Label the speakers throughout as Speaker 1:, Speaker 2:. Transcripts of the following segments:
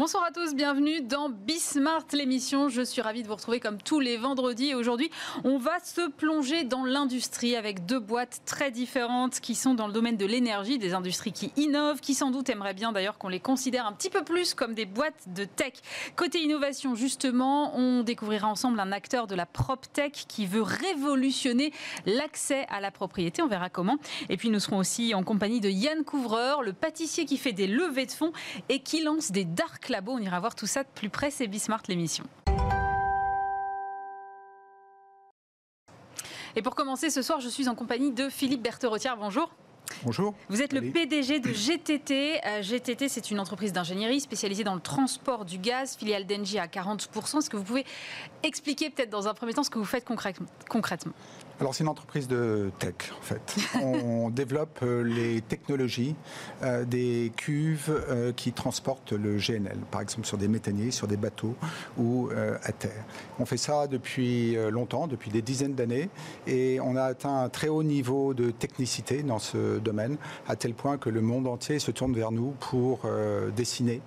Speaker 1: Bonsoir à tous, bienvenue dans Bismart l'émission. Je suis ravie de vous retrouver comme tous les vendredis. Et aujourd'hui, on va se plonger dans l'industrie avec deux boîtes très différentes qui sont dans le domaine de l'énergie, des industries qui innovent, qui sans doute aimeraient bien d'ailleurs qu'on les considère un petit peu plus comme des boîtes de tech. Côté innovation, justement, on découvrira ensemble un acteur de la prop tech qui veut révolutionner l'accès à la propriété. On verra comment. Et puis nous serons aussi en compagnie de Yann Couvreur, le pâtissier qui fait des levées de fonds et qui lance des dark Labo. On ira voir tout ça de plus près. C'est Bismart l'émission. Et pour commencer, ce soir, je suis en compagnie de Philippe Berthe-Rotière. Bonjour.
Speaker 2: Bonjour.
Speaker 1: Vous êtes le PDG de GTT. GTT, euh, c'est une entreprise d'ingénierie spécialisée dans le transport du gaz, filiale d'Engie à 40%. Est-ce que vous pouvez expliquer peut-être dans un premier temps ce que vous faites concrètement?
Speaker 2: Alors c'est une entreprise de tech en fait. On développe euh, les technologies euh, des cuves euh, qui transportent le GNL, par exemple sur des méthaniers, sur des bateaux ou à terre. On fait ça depuis longtemps, depuis des dizaines d'années, et on a atteint un très haut niveau de technicité dans ce domaine, à tel point que le monde entier se tourne vers nous pour dessiner,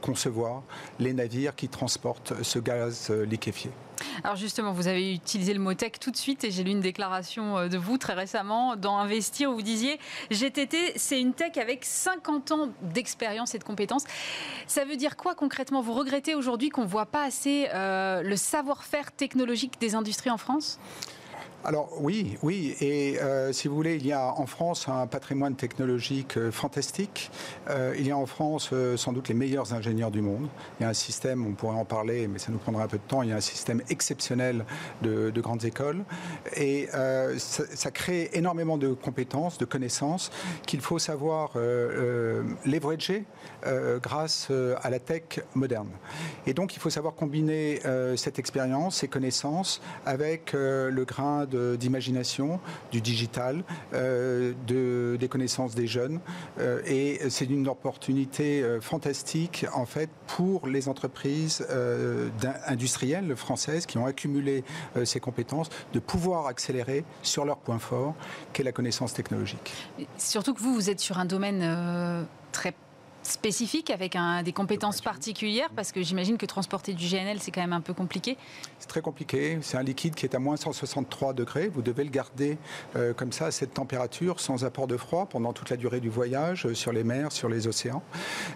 Speaker 2: concevoir les navires qui transportent ce gaz liquéfié.
Speaker 1: Alors justement, vous avez utilisé le mot tech tout de suite et j'ai lu une déclaration euh, de vous très récemment dans Investir où vous disiez GTT, c'est une tech avec 50 ans d'expérience et de compétences. Ça veut dire quoi concrètement? Vous regrettez aujourd'hui qu'on ne voit pas assez euh, le savoir-faire technologique des industries en France?
Speaker 2: Alors oui, oui, et euh, si vous voulez, il y a en France un patrimoine technologique euh, fantastique. Euh, il y a en France sans doute les meilleurs ingénieurs du monde. Il y a un système, on pourrait en parler, mais ça nous prendra un peu de temps. Il y a un système exceptionnel de, grandes écoles, et ça, ça, crée énormément de compétences, de connaissances qu'il faut savoir leverager grâce à la tech moderne. Et donc, il faut savoir combiner cette expérience, ces connaissances, avec le grain de d'imagination, du digital, euh, de, des connaissances des jeunes. Euh, et c'est une opportunité euh, fantastique, en fait, pour les entreprises industrielles françaises qui ont accumulé ces compétences, de pouvoir accélérer sur leur point fort, qu'est la connaissance technologique.
Speaker 1: Surtout que vous, vous êtes sur un domaine très spécifique avec un, des compétences particulières Parce que j'imagine que transporter du GNL, c'est quand même un peu compliqué.
Speaker 2: C'est très compliqué. C'est un liquide qui est à moins 163 degrés. Vous devez le garder euh, comme ça à cette température, sans apport de froid, pendant toute la durée du voyage, euh, sur les mers, sur les océans.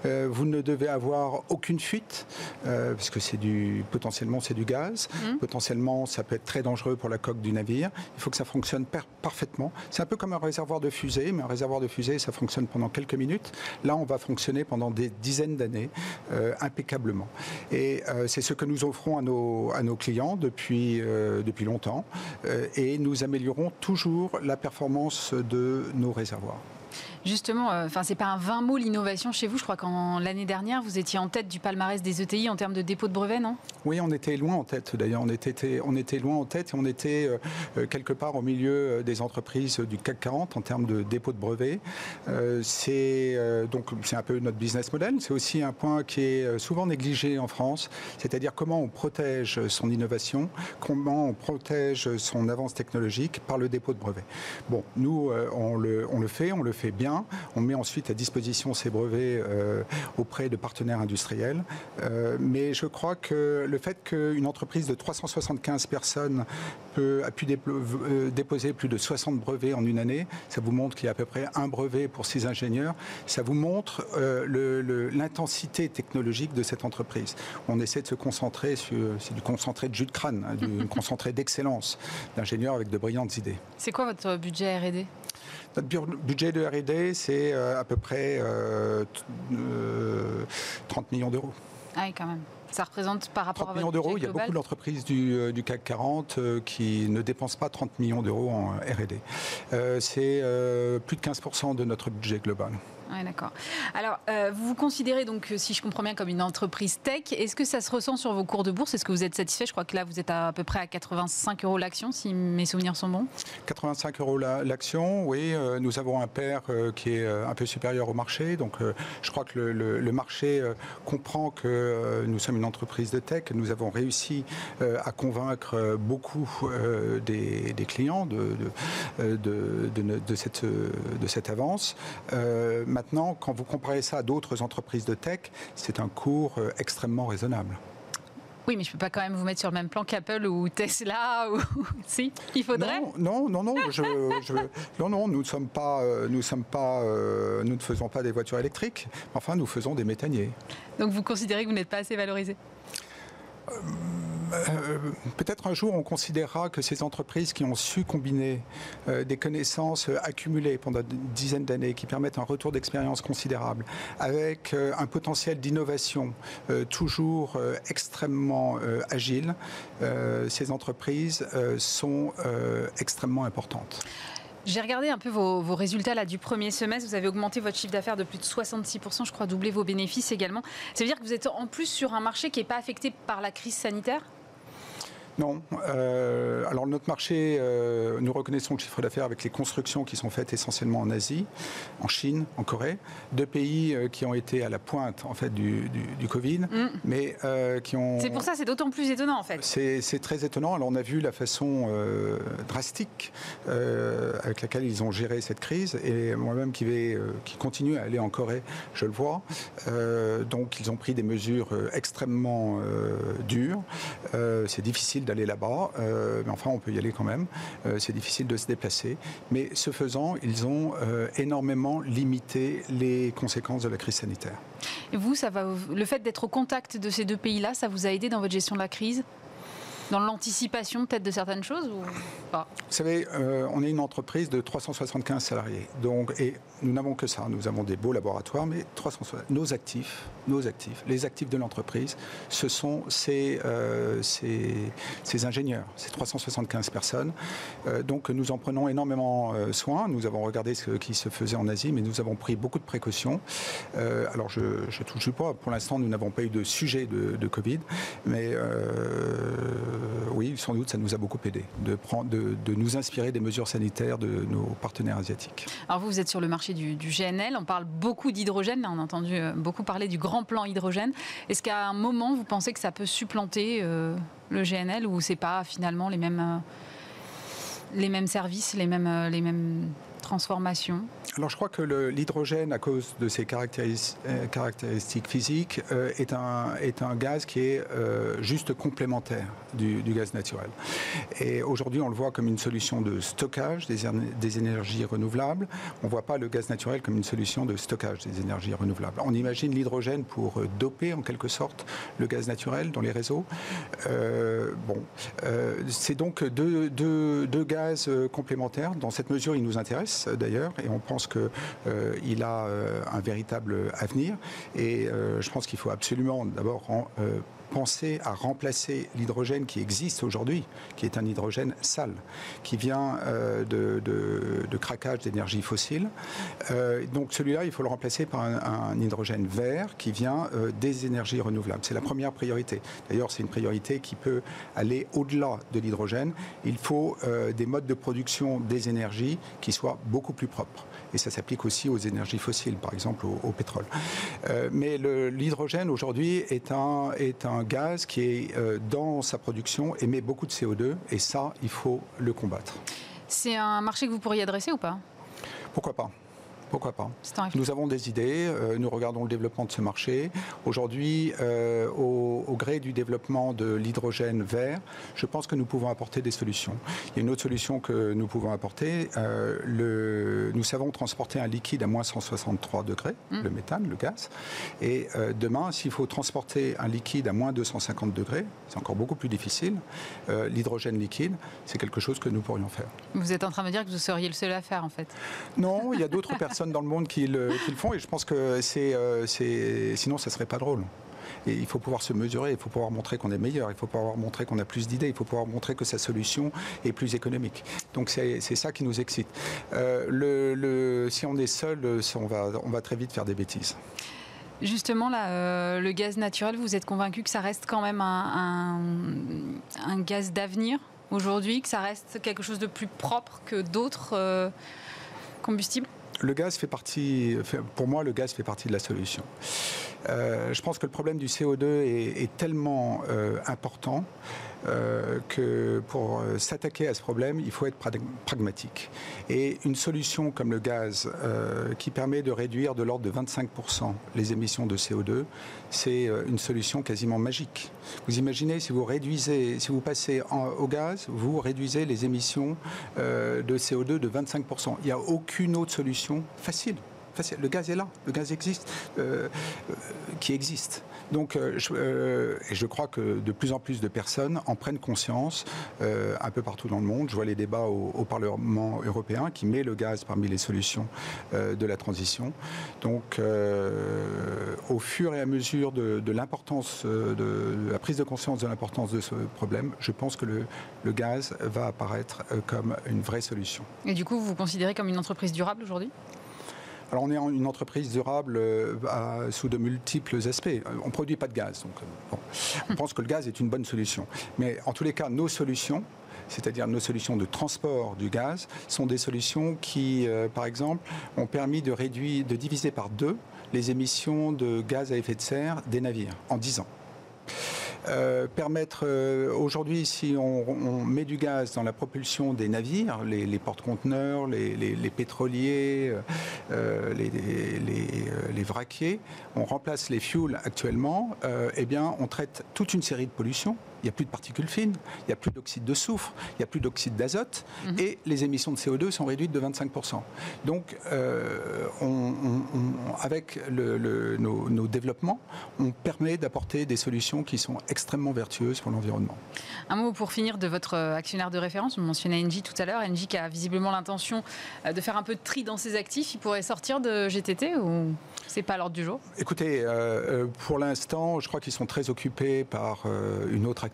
Speaker 2: Euh, vous ne devez avoir aucune fuite, parce que c'est du, potentiellement c'est du gaz. Mmh. Potentiellement, ça peut être très dangereux pour la coque du navire. Il faut que ça fonctionne parfaitement. C'est un peu comme un réservoir de fusée, mais un réservoir de fusée, ça fonctionne pendant quelques minutes. Là, on va fonctionner pendant des dizaines d'années euh, impeccablement. Et euh, c'est ce que nous offrons à nos, clients depuis, euh, depuis longtemps. et nous améliorons toujours la performance de nos réservoirs.
Speaker 1: Justement, euh, enfin, c'est pas un 20 mots l'innovation chez vous. Je crois qu'en l'année dernière, vous étiez en tête du palmarès des ETI en termes de dépôt de brevets, non?
Speaker 2: Oui, on était loin en tête. D'ailleurs, on était, loin en tête et on était euh, euh, quelque part au milieu des entreprises du CAC 40 en termes de dépôt de brevets. c'est donc un peu notre business model. C'est aussi un point qui est souvent négligé en France, c'est-à-dire comment on protège son innovation, comment on protège son avance technologique par le dépôt de brevets. Bon, nous, on le fait, on le fait bien on met ensuite à disposition ces brevets euh, auprès de partenaires industriels. Euh, mais je crois que le fait qu'une entreprise de 375 personnes peut, a pu euh, déposer plus de 60 brevets en une année, ça vous montre qu'il y a à peu près un brevet pour six ingénieurs. Ça vous montre l'intensité technologique de cette entreprise. On essaie de se concentrer sur c'est du concentré de jus de crâne, hein, du concentré d'excellence d'ingénieurs avec de brillantes idées.
Speaker 1: C'est quoi votre budget R&D?
Speaker 2: Notre budget de R&D, c'est euh, à peu près 30 euh, euh, millions d'euros.
Speaker 1: Ah oui, quand même. Ça représente par rapport
Speaker 2: 30 millions d'euros, il y a beaucoup d'entreprises du, du, CAC 40 qui ne dépensent pas 30 millions d'euros en R&D. c'est plus de 15% de notre budget global.
Speaker 1: D'accord. Alors, euh, vous vous considérez donc, si je comprends bien, comme une entreprise tech. Est-ce que ça se ressent sur vos cours de bourse? Est-ce que vous êtes satisfait? Je crois que là, vous êtes à, peu près à 85 euros l'action, si mes souvenirs sont bons.
Speaker 2: 85 euros l'action, oui. Euh, nous avons un euh, qui est un peu supérieur au marché. Donc, je crois que le, marché comprend que nous sommes une entreprise de tech. Nous avons réussi à convaincre beaucoup des, clients de, cette, de cette avance maintenant, quand vous comparez ça à d'autres entreprises de tech, c'est un cours euh, extrêmement raisonnable.
Speaker 1: Oui, mais je ne peux pas quand même vous mettre sur le même plan qu'Apple ou Tesla ou si il faudrait.
Speaker 2: Non, non, non, non, je, non, non, nous ne sommes pas, euh, nous sommes pas, euh, nous ne faisons pas des voitures électriques. Enfin, nous faisons des méthaniers.
Speaker 1: Donc, vous considérez que vous n'êtes pas assez valorisé?
Speaker 2: Euh, peut-être un jour on considérera que ces entreprises qui ont su combiner euh, des connaissances accumulées pendant une dizaine d'années, qui permettent un retour d'expérience considérable, avec euh, un potentiel d'innovation toujours extrêmement agile, ces entreprises sont extrêmement importantes.
Speaker 1: J'ai regardé un peu vos, résultats là, du premier semestre. Vous avez augmenté votre chiffre d'affaires de plus de 66%, je crois, doublé vos bénéfices également. Ça veut dire que vous êtes en plus sur un marché qui n'est pas affecté par la crise sanitaire?
Speaker 2: Non. Euh, alors notre marché, euh, nous reconnaissons le chiffre d'affaires avec les constructions qui sont faites essentiellement en Asie, en Chine, en Corée, deux pays euh, qui ont été à la pointe en fait du, Covid, mm. mais qui ont.
Speaker 1: C'est pour ça, c'est d'autant plus étonnant en fait.
Speaker 2: C'est très étonnant. Alors on a vu la façon drastique avec laquelle ils ont géré cette crise, et moi-même qui vais, qui continue à aller en Corée, je le vois. donc ils ont pris des mesures extrêmement dures. c'est difficile d'aller là-bas, euh, mais enfin on peut y aller quand même. Euh, c'est difficile de se déplacer. Mais ce faisant, ils ont euh, énormément limité les conséquences de la crise sanitaire.
Speaker 1: Et vous, le fait d'être au contact de ces deux pays-là, ça vous a aidé dans votre gestion de la crise? Dans l'anticipation peut-être de certaines choses ou pas?
Speaker 2: Vous savez, on est une entreprise de 375 salariés. Donc, et nous n'avons que ça. Nous avons des beaux laboratoires, mais 360. Nos actifs, nos actifs, les actifs de l'entreprise, ce sont ces, euh, ces, ingénieurs, ces 375 personnes. Euh, donc nous en prenons énormément euh, soin. Nous avons regardé ce qui se faisait en Asie, mais nous avons pris beaucoup de précautions. alors je ne touche pas. Pour l'instant, nous n'avons pas eu de sujet de, de Covid, mais oui, sans doute, ça nous a beaucoup aidé de, prendre, de, nous inspirer des mesures sanitaires de nos partenaires asiatiques.
Speaker 1: Alors vous, vous êtes sur le marché du, GNL. On parle beaucoup d'hydrogène, on a entendu euh, beaucoup parler du grand plan hydrogène. Est-ce qu'à un moment, vous pensez que ça peut supplanter euh, le GNL ou c'est pas finalement les mêmes, euh, les mêmes services, les mêmes, les mêmes transformation
Speaker 2: Alors je crois que l'hydrogène, à cause de ses euh, caractéristiques physiques, euh, est, un, gaz qui est euh, juste complémentaire du, gaz naturel. Et aujourd'hui, on le voit comme une solution de stockage des, énergies renouvelables. On ne voit pas le gaz naturel comme une solution de stockage des énergies renouvelables. On imagine l'hydrogène pour doper en quelque sorte le gaz naturel dans les réseaux. bon, c'est donc deux, deux, deux gaz complémentaires. Dans cette mesure, il nous intéresse d'ailleurs, et on pense qu'il euh, a euh, un véritable avenir. Et euh, je pense qu'il faut absolument d'abord penser à remplacer l'hydrogène qui existe aujourd'hui, qui est un hydrogène sale, qui vient euh, de, de, craquage d'énergie fossile. Euh, donc celui-là, il faut le remplacer par un, hydrogène vert qui vient euh, des énergies renouvelables. C'est la première priorité. D'ailleurs, c'est une priorité qui peut aller au-delà de l'hydrogène. Il faut des modes de production des énergies qui soient beaucoup plus propres et ça s'applique aussi aux énergies fossiles, par exemple au, pétrole. Euh, mais l'hydrogène aujourd'hui est un, est un gaz qui est euh, dans sa production émet beaucoup de CO2 et ça, il faut le combattre.
Speaker 1: C'est un marché que vous pourriez adresser ou pas?
Speaker 2: Pourquoi pas? Pourquoi pas Nous avons des idées, euh, nous regardons le développement de ce marché. Aujourd'hui, euh, au, gré du développement de l'hydrogène vert, je pense que nous pouvons apporter des solutions. Il y a une autre solution que nous pouvons apporter. Euh, le, nous savons transporter un liquide à moins 163 degrés, mmh. le méthane, le gaz. Et demain, s'il faut transporter un liquide à moins 250 degrés, c'est encore beaucoup plus difficile. L'hydrogène liquide, c'est quelque chose que nous pourrions faire.
Speaker 1: Vous êtes en train de me dire que vous seriez le seul à faire, en fait
Speaker 2: Non, il y a d'autres personnes dans le monde qui le, font et je pense que c'est, euh, sinon ça serait pas drôle. Il faut pouvoir se mesurer, il faut pouvoir montrer qu'on est meilleur, il faut pouvoir montrer qu'on a plus d'idées, il faut pouvoir montrer que sa solution est plus économique. Donc c'est ça qui nous excite. Euh, le, si on est seul, on va, très vite faire des bêtises.
Speaker 1: Justement, là, euh, le gaz naturel, vous êtes convaincu que ça reste quand même un, gaz d'avenir aujourd'hui, que ça reste quelque chose de plus propre que d'autres combustibles?
Speaker 2: Le gaz fait partie, pour moi, le gaz fait partie de la solution. Euh, je pense que le problème du CO2 est, tellement euh, important euh, que pour s'attaquer à ce problème, il faut être pragmatique. Et une solution comme le gaz, qui permet de réduire de l'ordre de 25% les émissions de CO2, c'est une solution quasiment magique. Vous imaginez, si vous réduisez, si vous passez au gaz, vous réduisez les émissions de CO2 de 25%. Il n'y a aucune autre solution facile. Le gaz est là, le gaz existe, euh, euh, qui existe. Donc, euh, je, et je crois que de plus en plus de personnes en prennent conscience un peu partout dans le monde. Je vois les débats au, Parlement européen qui met le gaz parmi les solutions de la transition. Donc, au fur et à mesure de, l'importance, de, la prise de conscience de l'importance de ce problème, je pense que le, le gaz va apparaître comme une vraie solution.
Speaker 1: Et du coup, vous vous considérez comme une entreprise durable aujourd'hui?
Speaker 2: Alors on est une entreprise durable euh, sous de multiples aspects. On ne produit pas de gaz, donc euh, on pense que le gaz est une bonne solution. Mais en tous les cas, nos solutions, c'est-à-dire nos solutions de transport du gaz, sont des solutions qui, euh, par exemple, ont permis de réduire, de diviser par deux les émissions de gaz à effet de serre des navires en 10 ans. Euh, permettre euh, aujourd'hui, si on, met du gaz dans la propulsion des navires, les, porte-conteneurs, les, pétroliers, euh, les, vraquiers, on remplace les fuels actuellement, eh bien, on traite toute une série de pollutions il n'y a plus de particules fines, il n'y a plus d'oxyde de soufre, il n'y a plus d'oxyde d'azote, mhm. et les émissions de CO2 sont réduites de 25%. Donc, euh, avec nos, développements, on permet d'apporter des solutions qui sont extrêmement vertueuses pour l'environnement.
Speaker 1: Un mot pour finir de votre actionnaire de référence, on mentionnait Engie tout à l'heure, Engie qui a visiblement l'intention euh, de faire un peu de tri dans ses actifs, il pourrait sortir de GTT ou c'est pas l'ordre du jour?
Speaker 2: Écoutez, euh, pour l'instant, je crois qu'ils sont très occupés par une autre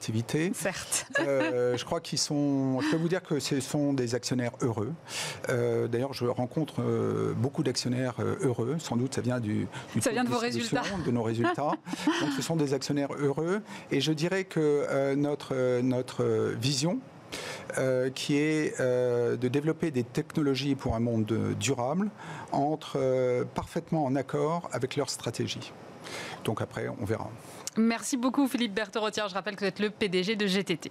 Speaker 1: Certes.
Speaker 2: Euh, je crois qu'ils sont. Je peux vous dire que ce sont des actionnaires heureux. Euh, d'ailleurs, je rencontre euh, beaucoup d'actionnaires heureux. Sans doute, ça vient du.
Speaker 1: ça vient de vos résultats.
Speaker 2: De nos résultats. Donc, ce sont des actionnaires heureux. Et je dirais que notre notre vision. qui est de développer des technologies pour un monde durable entre parfaitement en accord avec leur stratégie. Donc après, on verra.
Speaker 1: Merci beaucoup Philippe Berthe-Rotière. Je rappelle que vous êtes le PDG de GTT.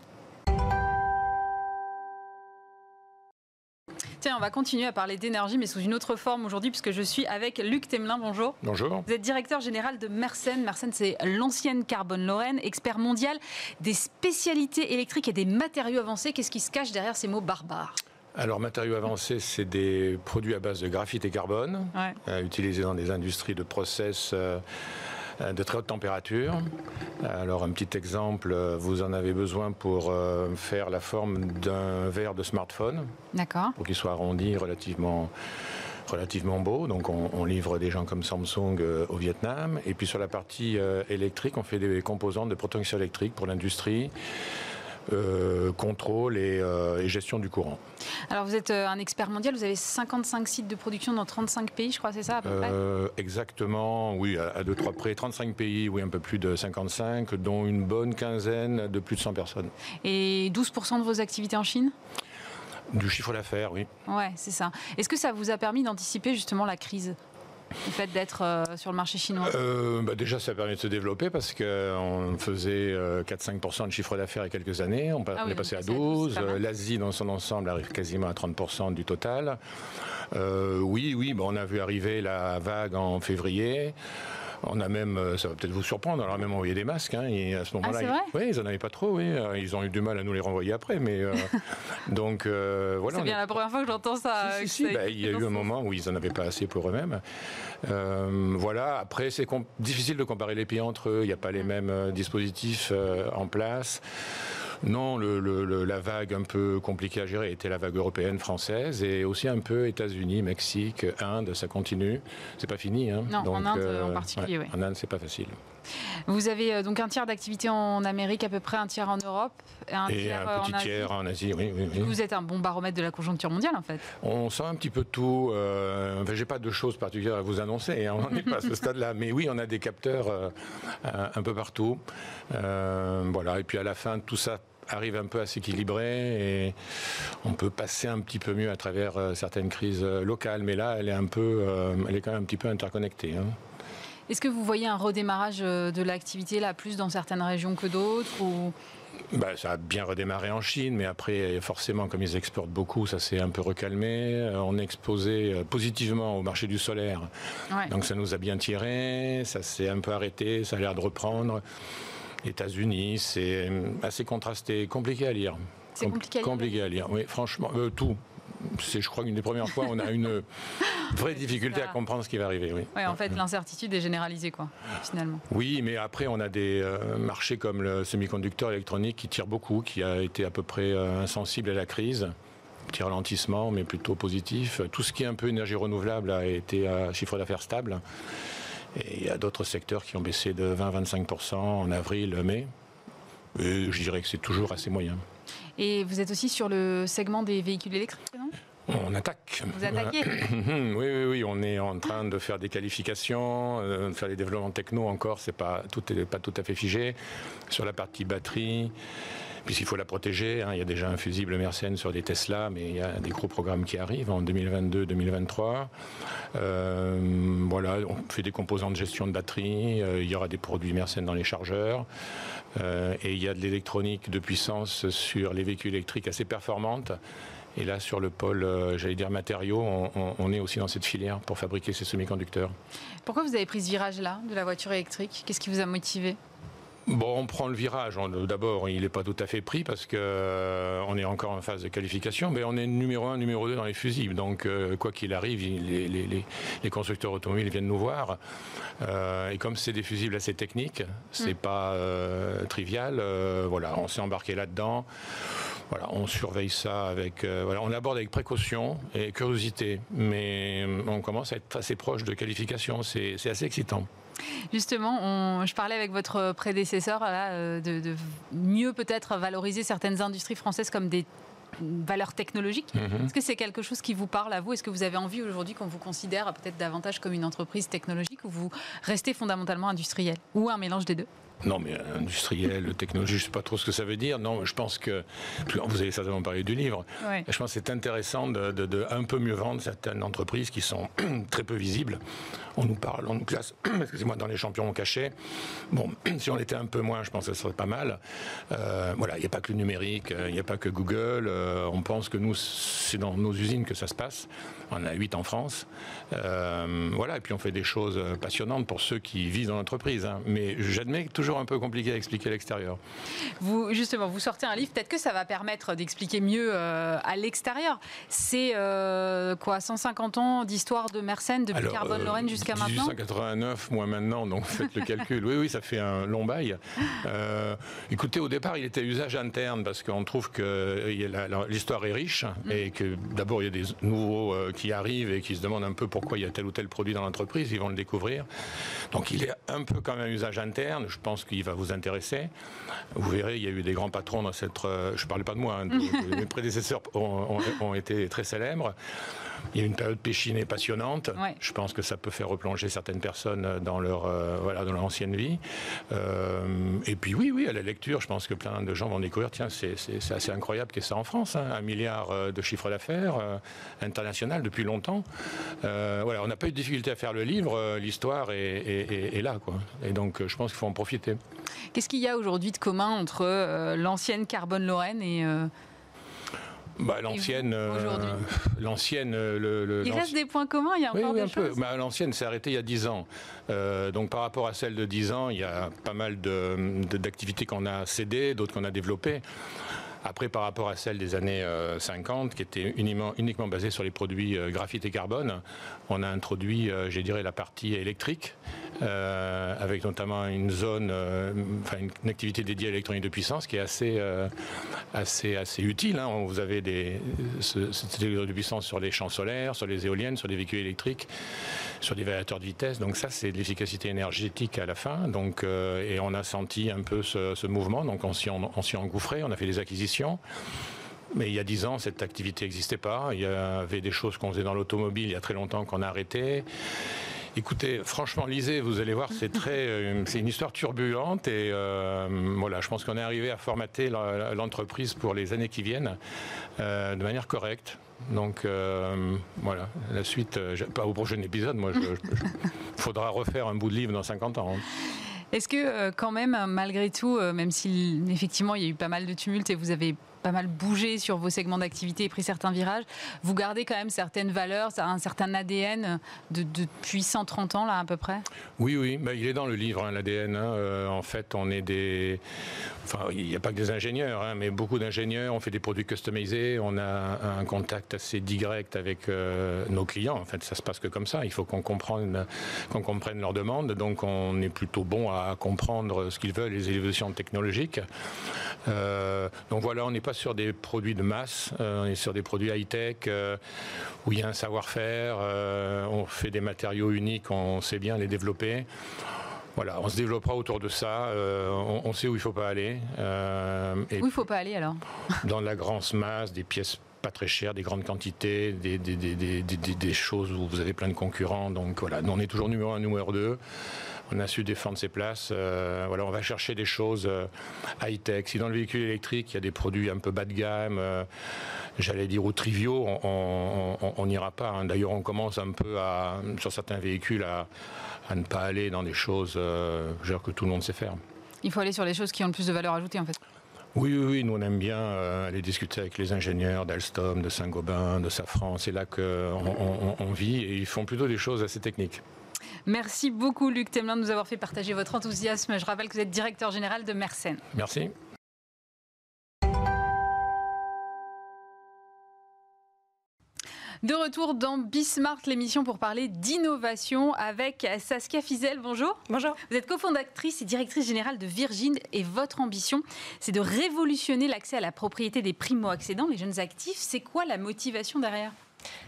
Speaker 1: Tiens, on va continuer à parler d'énergie, mais sous une autre forme aujourd'hui, puisque je suis avec Luc Temelin. Bonjour.
Speaker 3: Bonjour.
Speaker 1: Vous êtes directeur général de Mersenne. Mersenne, c'est l'ancienne Carbone Lorraine, expert mondial des spécialités électriques et des matériaux avancés. Qu'est-ce qui se cache derrière ces mots barbares?
Speaker 3: Alors, matériaux avancés, c'est des produits à base de graphite et carbone, euh, utilisés dans des industries de process euh, de très haute température. Alors un petit exemple, vous en avez besoin pour euh, faire la forme d'un verre de smartphone.
Speaker 1: D'accord.
Speaker 3: Pour qu'il soit arrondi relativement relativement beau. Donc on, livre des gens comme Samsung euh, au Vietnam. Et puis sur la partie électrique, on fait des composants de protection électrique pour l'industrie. Euh, contrôle euh, et, gestion du courant.
Speaker 1: Alors vous êtes euh, un expert mondial, vous avez 55 sites de production dans 35 pays, je crois, c'est ça à peu près?
Speaker 3: Exactement, oui, à, deux, trois près. 35 pays, oui, un peu plus de 55, dont une bonne quinzaine de plus de 100 personnes.
Speaker 1: Et 12% de vos activités en Chine?
Speaker 3: Du chiffre d'affaires, oui.
Speaker 1: Ouais, c'est ça. Est-ce que ça vous a permis d'anticiper justement la crise? Le fait d'être euh, sur le marché chinois
Speaker 3: euh, bah Déjà, ça a permis de se développer parce qu'on faisait 4-5% euh, de chiffre d'affaires il y a quelques années. On, ah est passé à 12. L'Asie, dans son ensemble, arrive quasiment à 30% du total. oui, oui, on a vu arriver la vague en février. On a même, euh, ça va peut-être vous surprendre, on a même envoyé des masques. Hein, et à ce moment-là,
Speaker 1: ah,
Speaker 3: ils, oui, ils en avaient pas trop. Oui, euh, ils ont eu du mal à nous les renvoyer après, mais euh, donc voilà.
Speaker 1: C'est bien la première fois que j'entends ça.
Speaker 3: Bah, il y a eu un moment où ils en avaient pas assez pour eux-mêmes. voilà. Après, c'est difficile de comparer les pays entre eux. Il n'y a pas les mêmes dispositifs en place. Non, la vague un peu compliquée à gérer était la vague européenne, française, et aussi un peu États-Unis, Mexique, Inde, ça continue. C'est pas fini. Hein.
Speaker 1: Non, en Inde en particulier,
Speaker 3: oui. En Inde, c'est pas facile.
Speaker 1: Vous avez donc un tiers d'activité en Amérique, à peu près un tiers en Europe,
Speaker 3: et un, tiers, un petit en tiers en Asie. Oui, oui,
Speaker 1: Vous êtes un bon baromètre de la conjoncture mondiale, en fait.
Speaker 3: On sent un petit peu tout. Euh, enfin, j'ai pas de choses particulières à vous annoncer. Hein, on n'est pas à ce stade-là, mais oui, on a des capteurs un peu partout. voilà. Et puis à la fin, tout ça arrive un peu à s'équilibrer et on peut passer un petit peu mieux à travers euh, certaines crises euh, locales. Mais là, elle est un peu, euh, elle est quand même un petit peu interconnectée. Hein.
Speaker 1: Est-ce que vous voyez un redémarrage de l'activité là plus dans certaines régions que d'autres ou...
Speaker 3: Bah, ça a bien redémarré en Chine, mais après, forcément, comme ils exportent beaucoup, ça s'est un peu recalmé. On est exposé positivement au marché du solaire. Donc ça nous a bien tiré, ça s'est un peu arrêté, ça a l'air de reprendre. États-Unis, c'est assez contrasté, compliqué à lire.
Speaker 1: C'est compliqué,
Speaker 3: compliqué à lire. Oui, franchement, euh, tout. C'est, je crois, une des premières fois où on a une vraie difficulté à comprendre ce qui va arriver. Oui.
Speaker 1: Ouais, en fait, l'incertitude est généralisée, quoi, finalement.
Speaker 3: Oui, mais après, on a des euh, marchés comme le semi-conducteur électronique qui tire beaucoup, qui a été à peu près euh, insensible à la crise petit ralentissement, mais plutôt positif. Tout ce qui est un peu énergie renouvelable a été à chiffre d'affaires stable. Et il y a d'autres secteurs qui ont baissé de 20-25% en avril, mai. Et je dirais que c'est toujours assez moyen.
Speaker 1: Et vous êtes aussi sur le segment des véhicules électriques, non?
Speaker 3: On attaque.
Speaker 1: Vous attaquez
Speaker 3: Oui, oui, oui. On est en train de faire des qualifications, euh, de faire des développements techno encore. C'est pas tout n'est pas tout à fait figé. Sur la partie batterie, puisqu'il faut la protéger. Hein. Il y a déjà un fusible Mersenne sur des Tesla, mais il y a des gros programmes qui arrivent en 2022-2023. Euh, voilà, on fait des composants de gestion de batterie. Euh, il y aura des produits Mersenne dans les chargeurs. Euh, et il y a de l'électronique de puissance sur les véhicules électriques assez performante. Et là, sur le pôle, j'allais dire matériaux, on, on, est aussi dans cette filière pour fabriquer ces semi-conducteurs.
Speaker 1: Pourquoi vous avez pris ce virage-là de la voiture électrique? Qu'est-ce qui vous a motivé?
Speaker 3: Bon, on prend le virage. D'abord, il n'est pas tout à fait pris parce qu'on euh, est encore en phase de qualification, mais on est numéro un, numéro deux dans les fusibles. Donc, euh, quoi qu'il arrive, les, constructeurs automobiles viennent nous voir. Euh, et comme c'est des fusibles assez techniques, c'est n'est mm. pas trivial. voilà, on s'est embarqué là-dedans. Voilà, on surveille ça avec, voilà, on aborde avec précaution et curiosité, mais on commence à être assez proche de qualification. C'est assez excitant.
Speaker 1: Justement, je parlais avec votre prédécesseur euh, de, mieux peut-être valoriser certaines industries françaises comme des valeurs technologiques. Mhm. Est-ce que c'est quelque chose qui vous parle à vous? Est-ce que vous avez envie aujourd'hui qu'on vous considère peut-être davantage comme une entreprise technologique ou vous restez fondamentalement industriel Ou un mélange des deux?
Speaker 3: Non, mais industriel, technologie, je ne sais pas trop ce que ça veut dire. Non, je pense que vous avez certainement parlé du livre. Je pense que c'est intéressant de, un peu mieux vendre certaines entreprises qui sont très peu visibles. On nous parle, on nous classe, excusez-moi, dans les champions cachés. Bon, si on était un peu moins, je pense que ce serait pas mal. Euh, voilà, il n'y a pas que le numérique, euh, il n'y a pas que Google. Euh, on pense que nous, c'est dans nos usines que ça se passe. On a 8 en France. voilà, et puis on fait des choses passionnantes pour ceux qui vivent dans l'entreprise. Hein. Mais j'admets toujours un peu compliqué à expliquer à l'extérieur.
Speaker 1: Vous, justement, vous sortez un livre, peut-être que ça va permettre d'expliquer mieux euh, à l'extérieur. C'est euh, quoi, 150 ans d'histoire de Mersenne depuis Carbone-Lorraine euh, jusqu'à maintenant
Speaker 3: 1889, moi maintenant, donc faites le calcul. Oui, oui, ça fait un long bail. écoutez, au départ, il était usage interne parce qu'on trouve que l'histoire est riche mm. et que d'abord, il y a des nouveaux qui arrivent et qui se demandent un peu pourquoi il y a tel ou tel produit dans l'entreprise. Ils vont le découvrir. Donc, il est un peu quand même usage interne. Je pense qui va vous intéresser. Vous verrez, il y a eu des grands patrons dans cette. Euh, je ne parlais pas de moi, hein, mes prédécesseurs ont, été très célèbres. Il y a une période péchinée passionnante. Je pense que ça peut faire replonger certaines personnes dans leur, euh, voilà, dans leur ancienne vie. Euh, et puis oui, oui, à la lecture, je pense que plein de gens vont découvrir, tiens, c'est assez incroyable ait ça en France, hein. un milliard de chiffre d'affaires international depuis longtemps. voilà, on n'a pas eu de difficulté à faire le livre, l'histoire est, est, là. Quoi. Et donc, je pense qu'il faut en profiter.
Speaker 1: Qu'est-ce qu'il y a aujourd'hui de commun entre euh, l'ancienne Carbone Lorraine et euh,
Speaker 3: bah, l'ancienne, euh, l'ancienne, le,
Speaker 1: il reste des points communs. Il y a encore
Speaker 3: oui,
Speaker 1: un
Speaker 3: Peu. Bah, l'ancienne s'est arrêtée il y a 10 ans. donc par rapport à celle de 10 ans, il y a pas mal d'activités qu'on a cédées, d'autres qu'on a développées. Après, par rapport à celle des années 50, qui était uniquement, uniquement basée sur les produits graphite et carbone, on a introduit, je dirais, la partie électrique avec notamment une zone, enfin une, activité dédiée à l'électronique de puissance qui est assez, assez, assez utile. Hein. Vous avez des, cette électronique de puissance sur les champs solaires, sur les éoliennes, sur les véhicules électriques, sur des variateurs de vitesse. Donc ça, c'est de l'efficacité énergétique à la fin. Donc, et on a senti un peu ce, mouvement. Donc on s'y engouffré, on a fait des acquisitions. Mais il y a dix ans, cette activité n'existait pas. Il y avait des choses qu'on faisait dans l'automobile il y a très longtemps qu'on a arrêté. Écoutez, franchement, lisez, vous allez voir, c'est très, euh, c'est une histoire turbulente et euh, voilà, je pense qu'on est arrivé à formater l'entreprise pour les années qui viennent euh, de manière correcte. Donc voilà, la suite, pas au prochain épisode, moi, il faudra refaire un bout de livre dans 50 ans. Hein.
Speaker 1: Est-ce que quand même, malgré tout, même si effectivement il y a eu pas mal de tumultes et vous avez pas mal bougé sur vos segments d'activité et pris certains virages. Vous gardez quand même certaines valeurs, un certain ADN de, depuis 130 ans, là, à peu près?
Speaker 3: Oui, oui, bah, il est dans le livre, hein, l'ADN. Hein. Euh, en fait, on est des. Enfin, il n'y a pas que des ingénieurs, hein, mais beaucoup d'ingénieurs. On fait des produits customisés, on a un contact assez direct avec euh, nos clients. En fait, ça se passe que comme ça. Il faut qu'on comprenne, qu'on comprenne leurs demandes. Donc, on est plutôt bon à comprendre ce qu'ils veulent, les évolutions technologiques. Euh, donc voilà, on n'est pas sur des produits de masse, euh, on est sur des produits high-tech euh, où il y a un savoir-faire, on fait des matériaux uniques, on sait bien les développer. Voilà, on se développera autour de ça. on, sait où il ne faut pas aller.
Speaker 1: où il ne faut pas aller alors?
Speaker 3: Dans la grande masse, des pièces pas très chères, des grandes quantités, des, des, des, des, choses où vous avez plein de concurrents. Donc voilà, on est toujours numéro un, numéro deux on a su défendre ses places. Euh, voilà, on va chercher des choses euh, high-tech. Si dans le véhicule électrique, il y a des produits un peu bas de gamme, euh, j'allais dire ou triviaux, on n'ira pas. Hein. D'ailleurs, on commence un peu à, sur certains véhicules à, ne pas aller dans des choses que tout le monde sait faire.
Speaker 1: Il faut aller sur les choses qui ont le plus de valeur ajoutée, en fait.
Speaker 3: Oui, oui, oui, nous on aime bien aller discuter avec les ingénieurs d'Alstom, de Saint-Gobain, de Safran. C'est là qu'on on, vit et ils font plutôt des choses assez techniques.
Speaker 1: Merci beaucoup Luc Temelin de nous avoir fait partager votre enthousiasme. Je rappelle que vous êtes directeur général de Mersenne.
Speaker 3: Merci.
Speaker 1: De retour dans Bismart, l'émission pour parler d'innovation avec Saskia Fizel. Bonjour.
Speaker 4: Bonjour.
Speaker 1: Vous êtes cofondatrice et directrice générale de Virgin et votre ambition, c'est de révolutionner l'accès à la propriété des primo-accédants, les jeunes actifs. C'est quoi la motivation derrière?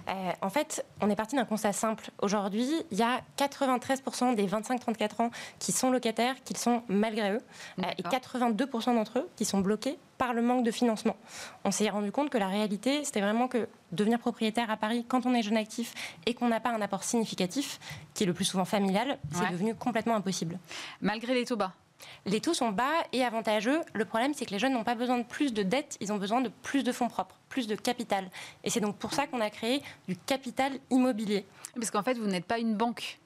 Speaker 4: Euh, en fait, on est parti d'un constat simple. Aujourd'hui, il y a 93% des 25-34 ans qui sont locataires, qui sont malgré eux, euh, et 82% d'entre eux qui sont bloqués par le manque de financement. On s'est rendu compte que la réalité, c'était vraiment que devenir propriétaire à Paris quand on est jeune actif et qu'on n'a pas un apport significatif, qui est le plus souvent familial, c'est devenu complètement impossible.
Speaker 1: Malgré les taux bas
Speaker 4: les taux sont bas et avantageux. Le problème, c'est que les jeunes n'ont pas besoin de plus de dettes, ils ont besoin de plus de fonds propres, plus de capital. Et c'est donc pour ça qu'on a créé du capital immobilier.
Speaker 1: Parce qu'en fait, vous n'êtes pas une banque.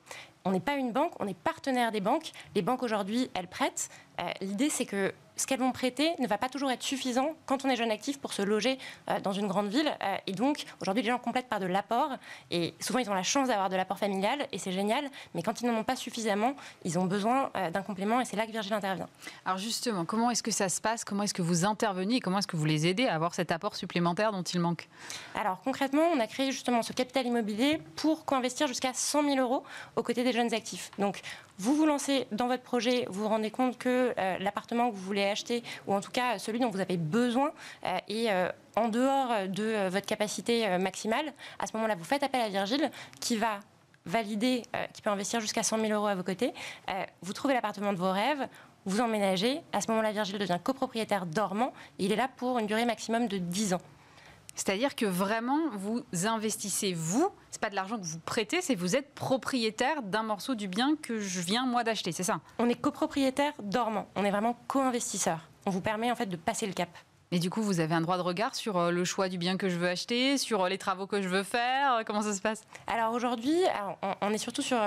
Speaker 4: On n'est pas une banque, on est partenaire des banques. Les banques aujourd'hui, elles prêtent. Euh, l'idée, c'est que ce qu'elles vont prêter ne va pas toujours être suffisant quand on est jeune actif pour se loger euh, dans une grande ville. Euh, et donc, aujourd'hui, les gens complètent par de l'apport. Et souvent, ils ont la chance d'avoir de l'apport familial, et c'est génial. Mais quand ils n'en ont pas suffisamment, ils ont besoin euh, d'un complément, et c'est là que Virgile intervient.
Speaker 1: Alors justement, comment est-ce que ça se passe? Comment est-ce que vous intervenez? Et comment est-ce que vous les aidez à avoir cet apport supplémentaire dont il manque?
Speaker 4: Alors concrètement, on a créé justement ce capital immobilier pour co-investir jusqu'à 100 000 euros aux côtés des jeunes actifs. Donc, vous vous lancez dans votre projet, vous vous rendez compte que l'appartement que vous voulez acheter, ou en tout cas celui dont vous avez besoin, euh, est euh, en dehors de euh, votre capacité maximale, à ce moment-là, vous faites appel à Virgile qui va valider, qui peut investir jusqu'à 100 000 euros à vos côtés. vous trouvez l'appartement de vos rêves, vous emménagez. À ce moment-là, Virgile devient copropriétaire dormant. il est là pour une durée maximum de 10 ans.
Speaker 1: C'est-à-dire que vraiment, vous investissez, vous, c'est pas de l'argent que vous prêtez, c'est vous êtes propriétaire d'un morceau du bien que je viens, moi, d'acheter, c'est ça?
Speaker 4: On est copropriétaire dormant, on est vraiment co-investisseur. On vous permet en fait de passer le cap.
Speaker 1: Et du coup, vous avez un droit de regard sur euh, le choix du bien que je veux acheter, sur euh, les travaux que je veux faire euh, Comment ça se passe?
Speaker 4: Alors aujourd'hui, on, est surtout sur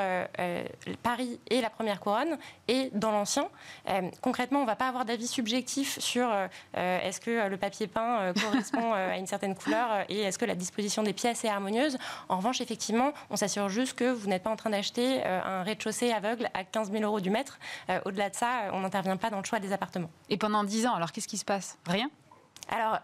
Speaker 4: Paris et la première couronne et dans l'ancien. concrètement, on ne va pas avoir d'avis subjectif sur est-ce que le papier peint correspond à une certaine couleur et est-ce que la disposition des pièces est harmonieuse? En revanche, effectivement, on s'assure juste que vous n'êtes pas en train d'acheter un rez-de-chaussée aveugle à 15 000 euros du mètre. Au-delà de ça, on n'intervient pas dans le choix des appartements.
Speaker 1: Et pendant 10 ans, alors qu'est-ce qui se passe? Rien?
Speaker 4: Alors,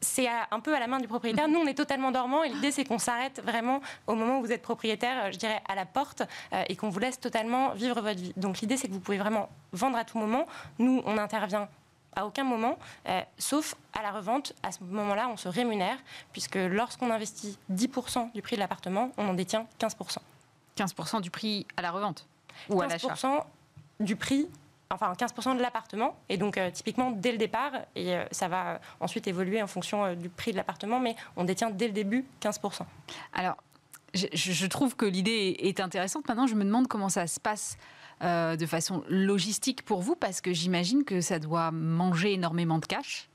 Speaker 4: c'est un peu à la main du propriétaire. Nous, on est totalement dormant et l'idée, c'est qu'on s'arrête vraiment au moment où vous êtes propriétaire, je dirais, à la porte et qu'on vous laisse totalement vivre votre vie. Donc l'idée, c'est que vous pouvez vraiment vendre à tout moment. Nous, on intervient à aucun moment, euh, sauf à la revente. À ce moment-là, on se rémunère, puisque lorsqu'on investit 10% du prix de l'appartement, on en détient 15%.
Speaker 1: 15% du prix à la revente ou à l'achat
Speaker 4: 15% du prix enfin 15% de l'appartement, et donc euh, typiquement dès le départ, et euh, ça va ensuite évoluer en fonction du prix de l'appartement, mais on détient dès le début 15%.
Speaker 1: Alors, je, trouve que l'idée est intéressante. Maintenant, je me demande comment ça se passe euh, de façon logistique pour vous Parce que j'imagine que ça doit manger énormément de cash.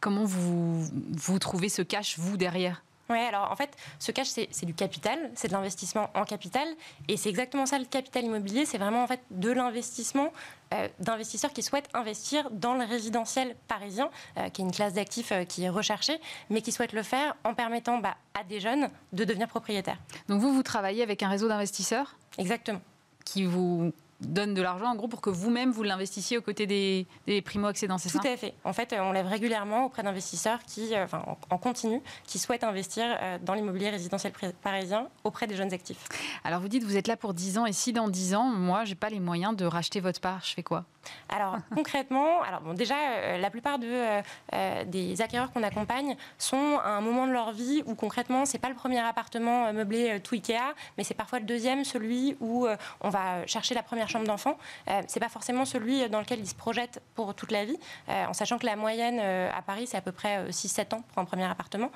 Speaker 1: Comment vous, vous trouvez ce cash, vous, derrière?
Speaker 4: Oui, alors en fait, ce cash, c'est du capital, c'est de l'investissement en capital. Et c'est exactement ça, le capital immobilier, c'est vraiment en fait de l'investissement euh, d'investisseurs qui souhaitent investir dans le résidentiel parisien, euh, qui est une classe d'actifs qui est recherchée, mais qui souhaitent le faire en permettant bah, à des jeunes de devenir propriétaires.
Speaker 1: Donc vous, vous travaillez avec un réseau d'investisseurs?
Speaker 4: Exactement.
Speaker 1: Qui vous donne de l'argent, en gros, pour que vous-même, vous, l'investissiez aux côtés des, primo-accédants, c'est ça?
Speaker 4: Tout à fait. En fait, on lève régulièrement auprès d'investisseurs qui, euh, enfin, en, continu, qui souhaitent investir euh, dans l'immobilier résidentiel parisien auprès des jeunes actifs.
Speaker 1: Alors, vous dites, vous êtes là pour 10 ans, et si dans 10 ans, moi, j'ai pas les moyens de racheter votre part, je fais quoi?
Speaker 4: Alors concrètement, alors bon, déjà euh, la plupart de, des acquéreurs qu'on accompagne sont à un moment de leur vie où concrètement c'est pas le premier appartement meublé tout Ikea, mais c'est parfois le deuxième, celui où on va chercher la première chambre d'enfant, euh, c'est pas forcément celui dans lequel ils se projettent pour toute la vie, euh, en sachant que la moyenne euh, à Paris, c'est à peu près 6-7 ans pour un premier appartement.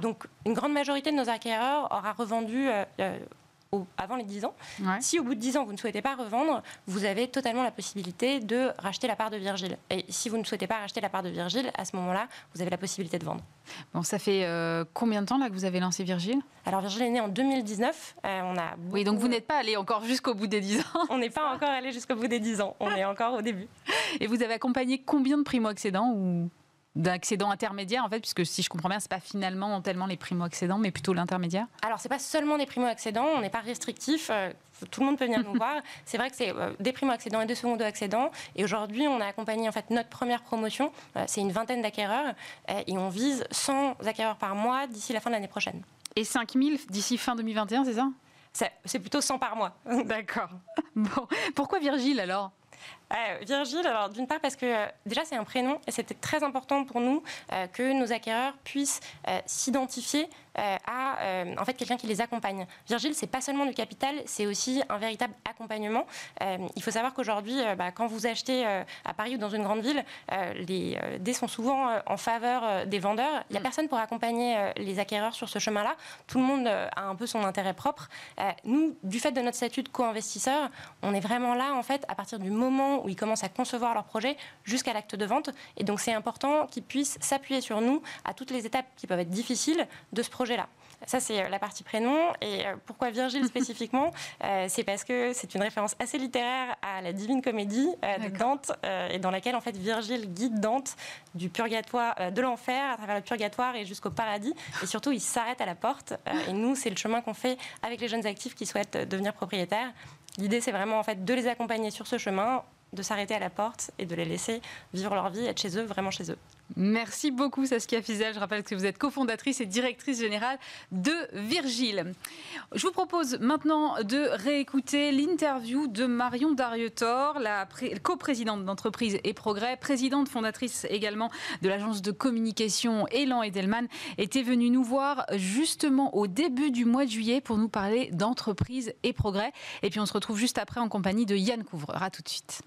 Speaker 4: donc, une grande majorité de nos acquéreurs aura revendu avant les 10 ans. Si au bout de 10 ans, vous ne souhaitez pas revendre, vous avez totalement la possibilité de racheter la part de Virgile. Et si vous ne souhaitez pas racheter la part de Virgile, à ce moment-là, vous avez la possibilité de vendre.
Speaker 1: Bon, ça fait euh, combien de temps là que vous avez lancé Virgile?
Speaker 4: Alors Virgile est né en 2019.
Speaker 1: Euh, on a Oui, donc vous n'êtes pas allé encore jusqu'au bout des 10 ans.
Speaker 4: on n'est pas encore allé jusqu'au bout des 10 ans. On est encore au début.
Speaker 1: Et vous avez accompagné combien de primo-accédants ou d'accédants intermédiaires en fait puisque si je comprends bien c'est pas finalement tellement les primo accédants mais plutôt l'intermédiaire.
Speaker 4: Alors c'est pas seulement les primo accédants on n'est pas restrictif euh, tout le monde peut venir nous voir. C'est vrai que c'est euh, des primo accédants et des secondo accédants et aujourd'hui on a accompagné en fait notre première promotion. Euh, c'est une vingtaine d'acquéreurs. Et on vise 100 acquéreurs par mois d'ici la fin de l'année prochaine.
Speaker 1: Et 5000 d'ici fin 2021 c'est ça?
Speaker 4: C'est plutôt 100 par mois.
Speaker 1: D'accord. Bon. Pourquoi Virgile alors?
Speaker 4: Euh, Virgile, alors d'une part parce que euh, déjà c'est un prénom et c'était très important pour nous euh, que nos acquéreurs puissent s'identifier à en fait quelqu'un qui les accompagne. Virgile, c'est pas seulement du capital, c'est aussi un véritable accompagnement. il faut savoir qu'aujourd'hui, bah, quand vous achetez à Paris ou dans une grande ville, les dés sont souvent en faveur des vendeurs. Il n'y a mm. personne pour accompagner les acquéreurs sur ce chemin-là. Tout le monde a un peu son intérêt propre. nous, du fait de notre statut de co-investisseur, on est vraiment là en fait à partir du moment où ils commencent à concevoir leur projet jusqu'à l'acte de vente. Et donc c'est important qu'ils puissent s'appuyer sur nous à toutes les étapes qui peuvent être difficiles de ce projet-là. Ça, c'est euh, la partie prénom. Et euh, pourquoi Virgile spécifiquement? Euh, C'est parce que c'est une référence assez littéraire à la Divine Comédie de Dante, et dans laquelle, en fait, Virgile guide Dante du purgatoire, de l'enfer à travers le purgatoire et jusqu'au paradis. Et surtout, il s'arrête à la porte. et nous, c'est le chemin qu'on fait avec les jeunes actifs qui souhaitent devenir propriétaires. L'idée, c'est vraiment en fait de les accompagner sur ce chemin de s'arrêter à la porte et de les laisser vivre leur vie, être chez eux, vraiment chez eux.
Speaker 1: Merci beaucoup Saskia Fizel. Je rappelle que vous êtes cofondatrice et directrice générale de Virgile. Je vous propose maintenant de réécouter l'interview de Marion Darietor, la coprésidente d'entreprise et progrès, présidente fondatrice également de l'agence de communication Elan Edelman, était venue nous voir justement au début du mois de juillet pour nous parler d'entreprise et progrès. Et puis on se retrouve juste après en compagnie de Yann Couvreur. A tout de suite.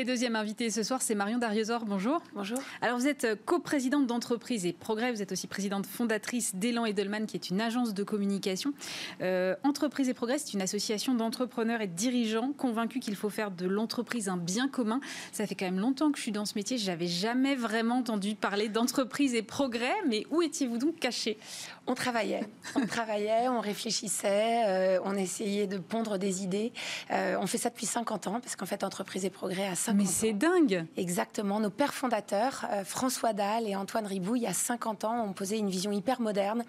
Speaker 1: Et deuxième invité ce soir, c'est Marion Dariosor. Bonjour.
Speaker 5: Bonjour.
Speaker 1: Alors, vous êtes euh, coprésidente d'entreprise et Progrès. Vous êtes aussi présidente fondatrice d'Elan Edelman, qui est une agence de communication. Euh, entreprise et Progrès, c'est une association d'entrepreneurs et de dirigeants convaincus qu'il faut faire de l'entreprise un bien commun. Ça fait quand même longtemps que je suis dans ce métier. Je n'avais jamais vraiment entendu parler d'entreprise et progrès. Mais où étiez-vous donc caché
Speaker 5: On travaillait. On travaillait, on réfléchissait, euh, on essayait de pondre des idées. on fait ça depuis 50 ans, parce qu'en fait, entreprise et progrès a 50
Speaker 1: Mais c'est dingue
Speaker 5: Exactement. Nos pères fondateurs, euh, François Dalle et Antoine Ribou, il y a 50 ans, ont posé une vision hyper moderne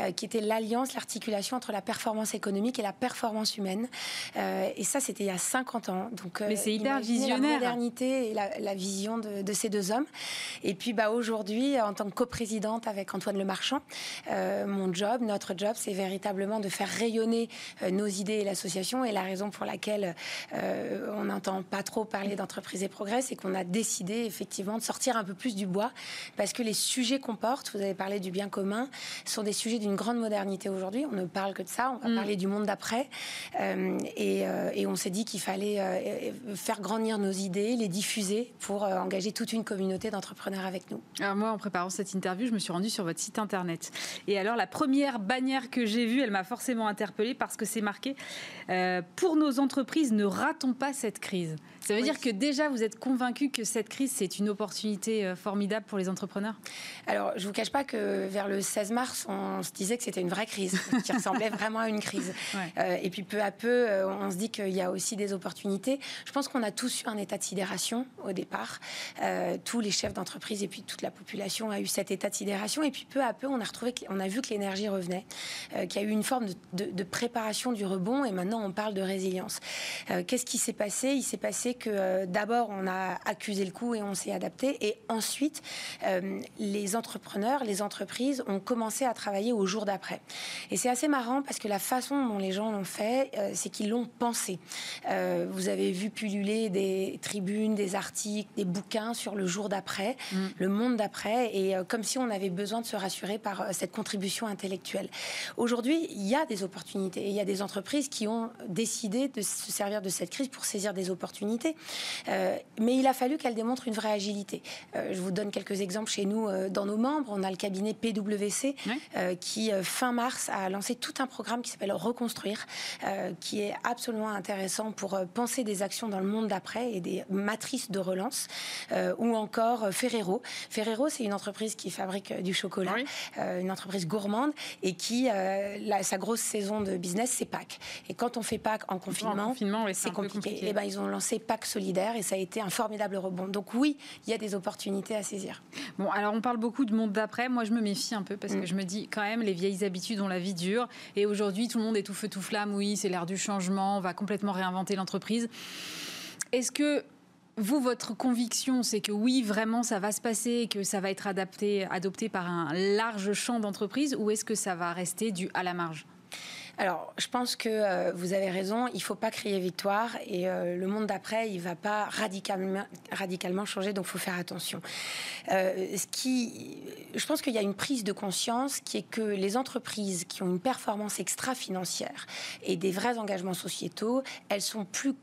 Speaker 5: euh, qui était l'alliance, l'articulation entre la performance économique et la performance humaine. Euh, et ça, c'était il y a 50 ans. Donc,
Speaker 1: Mais c'est hyper visionnaire.
Speaker 5: La modernité et la, vision de, de, ces deux hommes. Et puis bah, aujourd'hui, en tant que coprésidente avec Antoine Lemarchand, mon job, notre job, c'est véritablement de faire rayonner nos idées et l'association. Et la raison pour laquelle on n'entend pas trop parler d'entreprise et progrès, c'est qu'on a décidé effectivement de sortir un peu plus du bois, parce que les sujets qu'on porte, vous avez parlé du bien commun, sont des sujets d'une grande modernité aujourd'hui. On ne parle que de ça, on va mm. parler du monde d'après. Euh, euh, et, on s'est dit qu'il fallait euh, faire grandir nos idées, les diffuser pour engager toute une communauté d'entrepreneurs avec nous.
Speaker 1: Alors moi, en préparant cette interview, je me suis rendue sur votre site internet. Et alors, la première bannière que j'ai vue, elle m'a forcément interpellée parce que c'est marqué Pour nos entreprises, ne ratons pas cette crise. Ça veut dire que déjà, vous êtes convaincu que cette crise, c'est une opportunité euh, formidable pour les entrepreneurs?
Speaker 5: Alors, je ne vous cache pas que vers le 16 mars, on se disait que c'était une vraie crise, qui ressemblait vraiment à une crise. Euh, et puis, peu à peu, euh, on se dit qu'il y a aussi des opportunités. Je pense qu'on a tous eu un état de sidération au départ. tous les chefs d'entreprise et puis toute la population a eu cet état de sidération. Et puis, peu à peu, on a, retrouvé, on a vu que l'énergie revenait, qu'il y a eu une forme de, de, préparation du rebond. Et maintenant, on parle de résilience. Qu'est-ce qui s'est passé? Il s'est passé que euh, d'abord, on a accusé le coup et on s'est adapté. Et ensuite, euh, les entrepreneurs, les entreprises ont commencé à travailler au jour d'après. Et c'est assez marrant parce que la façon dont les gens l'ont fait, euh, c'est qu'ils l'ont pensé. vous avez vu pulluler des tribunes, des articles, des bouquins sur le jour d'après, mm. le monde d'après, et comme si on avait besoin de se rassurer par cette contribution intellectuelle. Aujourd'hui, il y a des opportunités. Et il y a des entreprises qui ont décidé de se servir de cette crise pour saisir des opportunités euh, mais il a fallu qu'elle démontre une vraie agilité. Euh, je vous donne quelques exemples chez nous euh, dans nos membres. On a le cabinet PwC qui, fin mars, a lancé tout un programme qui s'appelle Reconstruire, qui est absolument intéressant pour penser des actions dans le monde d'après et des matrices de relance. ou encore Ferrero. Ferrero, c'est une entreprise qui fabrique du chocolat, une entreprise gourmande et qui, sa grosse saison de business, c'est Pâques. Et quand on fait Pâques en confinement, c'est compliqué. Et eh ben, ils ont lancé Pâques solidaire et ça a été un formidable rebond. Donc oui, il y a des opportunités à saisir.
Speaker 1: Bon, alors on parle beaucoup de monde d'après. Moi, je me méfie un peu parce que mm. je me dis quand même, les vieilles habitudes ont la vie dure. Et aujourd'hui, tout le monde est tout feu, tout flamme. Oui, c'est l'ère du changement. On va complètement réinventer l'entreprise. Est-ce que vous, votre conviction, c'est que oui, vraiment, ça va se passer, que ça va être adapté, adopté par un large champ d'entreprises, ou est-ce que ça va rester du à la marge?
Speaker 5: Alors, je pense que euh, vous avez raison. Il ne faut pas crier victoire. Et euh, le monde d'après, il ne va pas radicalement, radicalement changer. Donc, il faut faire attention. Euh, ce qui, je pense qu'il y a une prise de conscience qui est que les entreprises qui ont une performance extra-financière et des vrais engagements sociétaux, elles sont plus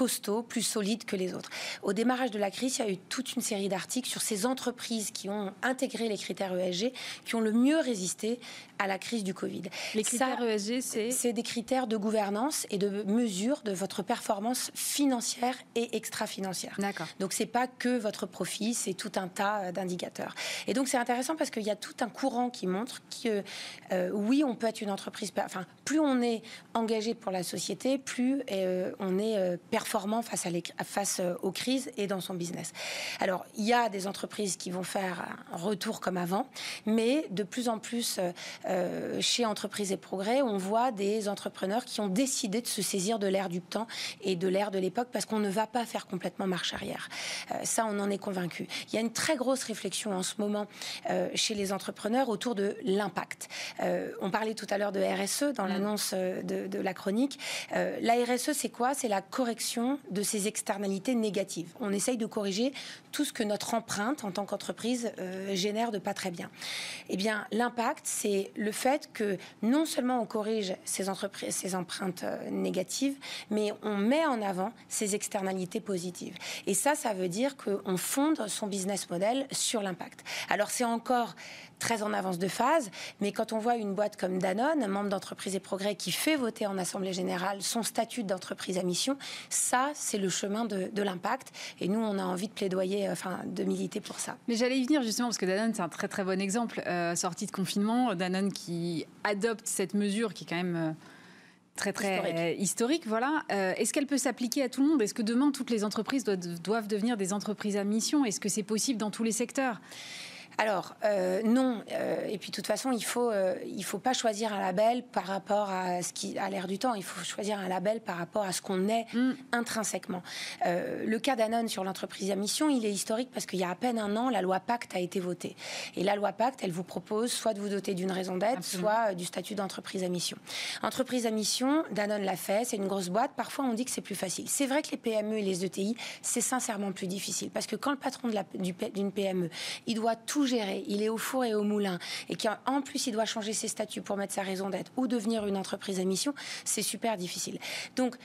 Speaker 5: costauds, plus solides que les autres. Au démarrage de la crise, il y a eu toute une série d'articles sur ces entreprises qui ont intégré les critères ESG, qui ont le mieux résisté à la crise du Covid.
Speaker 1: Les critères ESG, c'est
Speaker 5: C'est des critères de gouvernance et de mesure de votre performance financière et extra-financière.
Speaker 1: D'accord.
Speaker 5: Donc c'est pas que votre profit, c'est tout un tas euh, d'indicateurs. Et donc c'est intéressant parce qu'il y a tout un courant qui montre que euh, oui, on peut être une entreprise. Enfin, plus on est engagé pour la société, plus euh, on est performant face, à les, face aux crises et dans son business. Alors il y a des entreprises qui vont faire un retour comme avant, mais de plus en plus euh, chez Entreprises et Progrès, on voit des entrepreneurs qui ont décidé de se saisir de l'ère du temps et de l'ère de l'époque parce qu'on ne va pas faire complètement marche arrière. Euh, ça, on en est convaincu. Il y a une très grosse réflexion en ce moment euh, chez les entrepreneurs autour de l'impact. on parlait tout à l'heure de RSE dans mm. l'annonce de, de, la chronique. la RSE, c'est quoi? C'est la correction de ces externalités négatives. On essaye de corriger tout ce que notre empreinte en tant qu'entreprise génère de pas très bien. Eh bien, l'impact, c'est le fait que non seulement on corrige ces, entreprises, ces empreintes euh, négatives, mais on met en avant ces externalités positives. Et ça, ça veut dire qu'on fonde son business model sur l'impact. Alors c'est encore très en avance de phase, mais quand on voit une boîte comme Danone, un membre d'entreprise et progrès, qui fait voter en Assemblée générale son statut d'entreprise à mission, ça, c'est le chemin de, l'impact. Et nous, on a envie de plaidoyer, euh, enfin, de militer pour ça.
Speaker 1: Mais j'allais y venir justement, parce que Danone, c'est un très très bon exemple. Euh, sortie de confinement, Danone qui adopte cette mesure qui est quand même... Euh, très très historique. voilà. Est-ce qu'elle peut s'appliquer à tout le monde? Est-ce que demain toutes les entreprises doivent devenir des entreprises à mission? Est-ce que c'est possible dans tous les secteurs?
Speaker 5: Alors, euh, non. Euh, et puis, de toute façon, il faut, euh, il faut pas choisir un label par rapport à ce qui a l'air du temps. Il faut choisir un label par rapport à ce qu'on est mm. intrinsèquement. le cas d'Anon sur l'entreprise à mission, il est historique parce qu'il y a à peine un an, la loi Pacte a été votée. Et la loi Pacte, elle vous propose soit de vous doter d'une raison d'être, soit du statut d'entreprise à mission. Entreprise à mission, Danone l'a fait, c'est une grosse boîte. Parfois, on dit que c'est plus facile. C'est vrai que les PME et les ETI, c'est sincèrement plus difficile parce que quand le patron d'une PME, il doit il est au four et au moulin, et qu'en plus il doit changer ses statuts pour mettre sa raison d'être ou devenir une entreprise à mission, c'est super difficile. Donc,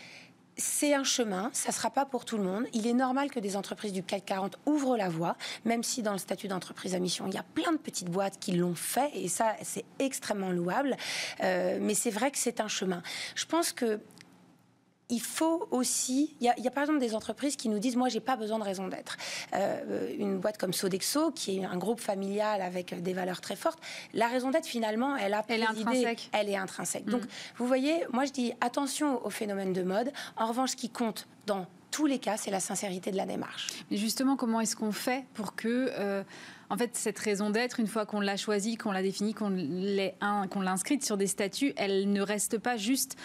Speaker 5: c'est un chemin, ça ne sera pas pour tout le monde. Il est normal que des entreprises du CAC 40 ouvrent la voie, même si dans le statut d'entreprise à mission, il y a plein de petites boîtes qui l'ont fait, et ça, c'est extrêmement louable. Euh, mais c'est vrai que c'est un chemin. Je pense que il faut aussi, il y, a, par exemple des entreprises qui nous disent, moi, j'ai pas besoin de raison d'être. Euh, une boîte comme Sodexo, qui est un groupe familial avec des valeurs très fortes, la raison d'être, finalement, elle a
Speaker 1: elle est intrinsèque.
Speaker 5: Elle est intrinsèque. Donc, mm. vous voyez, moi, je dis attention au phénomène de mode. En revanche, ce qui compte dans tous les cas, c'est la sincérité de la démarche.
Speaker 1: Mais justement, comment est-ce qu'on fait pour que euh, en fait, cette raison d'être, une fois qu'on l'a choisie, qu'on l'a définie, qu'on l'a inscrite sur des statuts, elle ne reste pas juste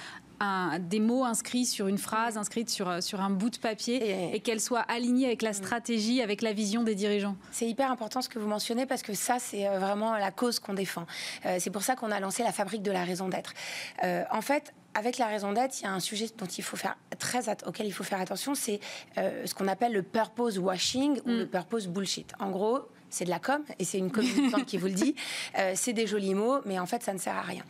Speaker 1: des mots inscrits sur une phrase, inscrite sur, euh, sur un bout de papier, et, qu'elle soit alignée avec la mm. stratégie, avec la vision des dirigeants.
Speaker 5: C'est hyper important ce que vous mentionnez parce que ça, c'est euh, vraiment la cause qu'on défend. Euh, c'est pour ça qu'on a lancé la fabrique de la raison d'être. en fait, avec la raison d'être, il y a un sujet dont il faut faire très auquel il faut faire attention, c'est ce qu'on appelle le purpose washing ou mm. le purpose bullshit. En gros, c'est de la com et c'est une communicante qui vous le dit. c'est des jolis mots, mais en fait, ça ne sert à rien.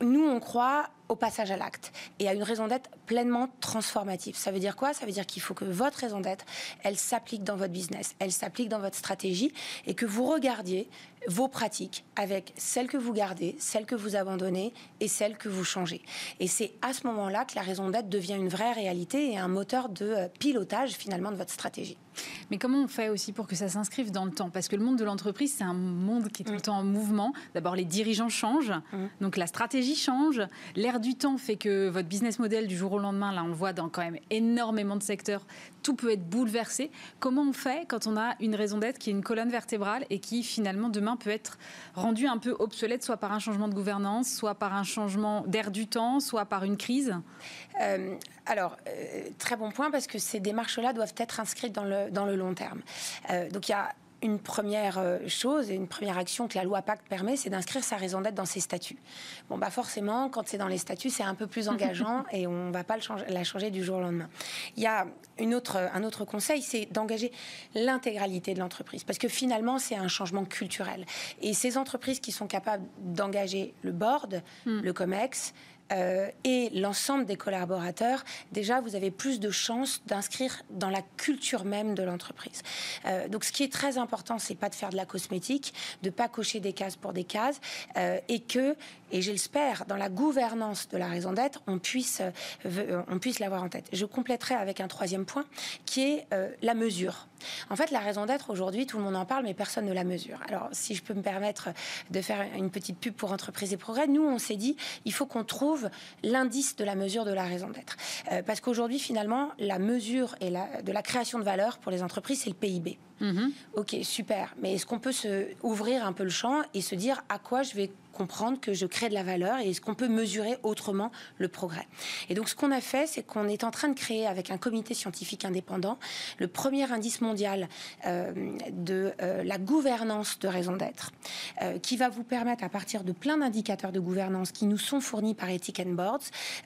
Speaker 5: nous, on croit au passage à l'acte et à une raison d'être pleinement transformative. Ça veut dire quoi? Ça veut dire qu'il faut que votre raison d'être, elle s'applique dans votre business, elle s'applique dans votre stratégie et que vous regardiez vos pratiques avec celles que vous gardez, celles que vous abandonnez et celles que vous changez. Et c'est à ce moment-là que la raison d'être devient une vraie réalité et un moteur de euh, pilotage finalement de votre stratégie.
Speaker 1: Mais comment on fait aussi pour que ça s'inscrive dans le temps? Parce que le monde de l'entreprise, c'est un monde qui est tout le mm. temps en mouvement. D'abord, les dirigeants changent, mm. donc la stratégie change, l'air du temps fait que votre business model du jour au lendemain, là on le voit dans quand même énormément de secteurs, tout peut être bouleversé. Comment on fait quand on a une raison d'être qui est une colonne vertébrale et qui finalement demain peut être rendue un peu obsolète, soit par un changement de gouvernance, soit par un changement d'air du temps, soit par une crise?
Speaker 5: Euh, Alors, euh, très bon point parce que ces démarches-là doivent être inscrites dans le, dans le long terme. Euh, donc il y a une première euh, chose et une première action que la loi Pacte permet, c'est d'inscrire sa raison d'être dans ses statuts. Bon, bah forcément, quand c'est dans les statuts, c'est un peu plus engageant et on ne va pas le changer, la changer du jour au lendemain. Il y a une autre, un autre conseil, c'est d'engager l'intégralité de l'entreprise, parce que finalement, c'est un changement culturel. Et ces entreprises qui sont capables d'engager le board, hmm. le COMEX, euh, et l'ensemble des collaborateurs, déjà, vous avez plus de chances d'inscrire dans la culture même de l'entreprise. Euh, donc, ce qui est très important, c'est pas de faire de la cosmétique, de pas cocher des cases pour des cases, euh, et que, et j'espère, dans la gouvernance de la raison d'être, on puisse, on puisse l'avoir en tête. Je compléterai avec un troisième point, qui est la mesure. En fait, la raison d'être aujourd'hui, tout le monde en parle, mais personne ne la mesure. Alors, si je peux me permettre de faire une petite pub pour Entreprise et Progrès, nous, on s'est dit, il faut qu'on trouve l'indice de la mesure de la raison d'être. Euh, parce qu'aujourd'hui, finalement, la mesure et la, de la création de valeur pour les entreprises, c'est le PIB. Mm-hmm. Ok, super. Mais est-ce qu'on peut se ouvrir un peu le champ et se dire à quoi je vais que je crée de la valeur et est-ce qu'on peut mesurer autrement le progrès. Et donc ce qu'on a fait, c'est qu'on est en train de créer avec un comité scientifique indépendant le premier indice mondial euh, de euh, la gouvernance de raison d'être, euh, qui va vous permettre à partir de plein d'indicateurs de gouvernance qui nous sont fournis par Ethic and Boards,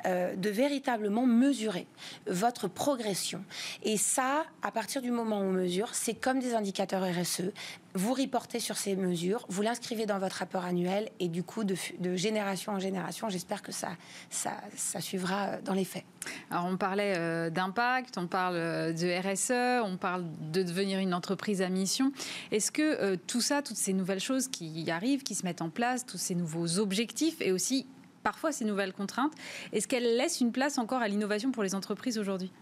Speaker 5: de véritablement mesurer votre progression. Et ça, à partir du moment où on mesure, c'est comme des indicateurs RSE, vous reportez sur ces mesures, vous l'inscrivez dans votre rapport annuel et du coup, de, génération en génération, j'espère que ça, ça, suivra euh, dans les faits.
Speaker 1: Alors, on parlait euh, d'impact, on parle euh, de RSE, on parle de devenir une entreprise à mission. Est-ce que tout ça, toutes ces nouvelles choses qui arrivent, qui se mettent en place, tous ces nouveaux objectifs et aussi parfois ces nouvelles contraintes, est-ce qu'elles laissent une place encore à l'innovation pour les entreprises aujourd'hui?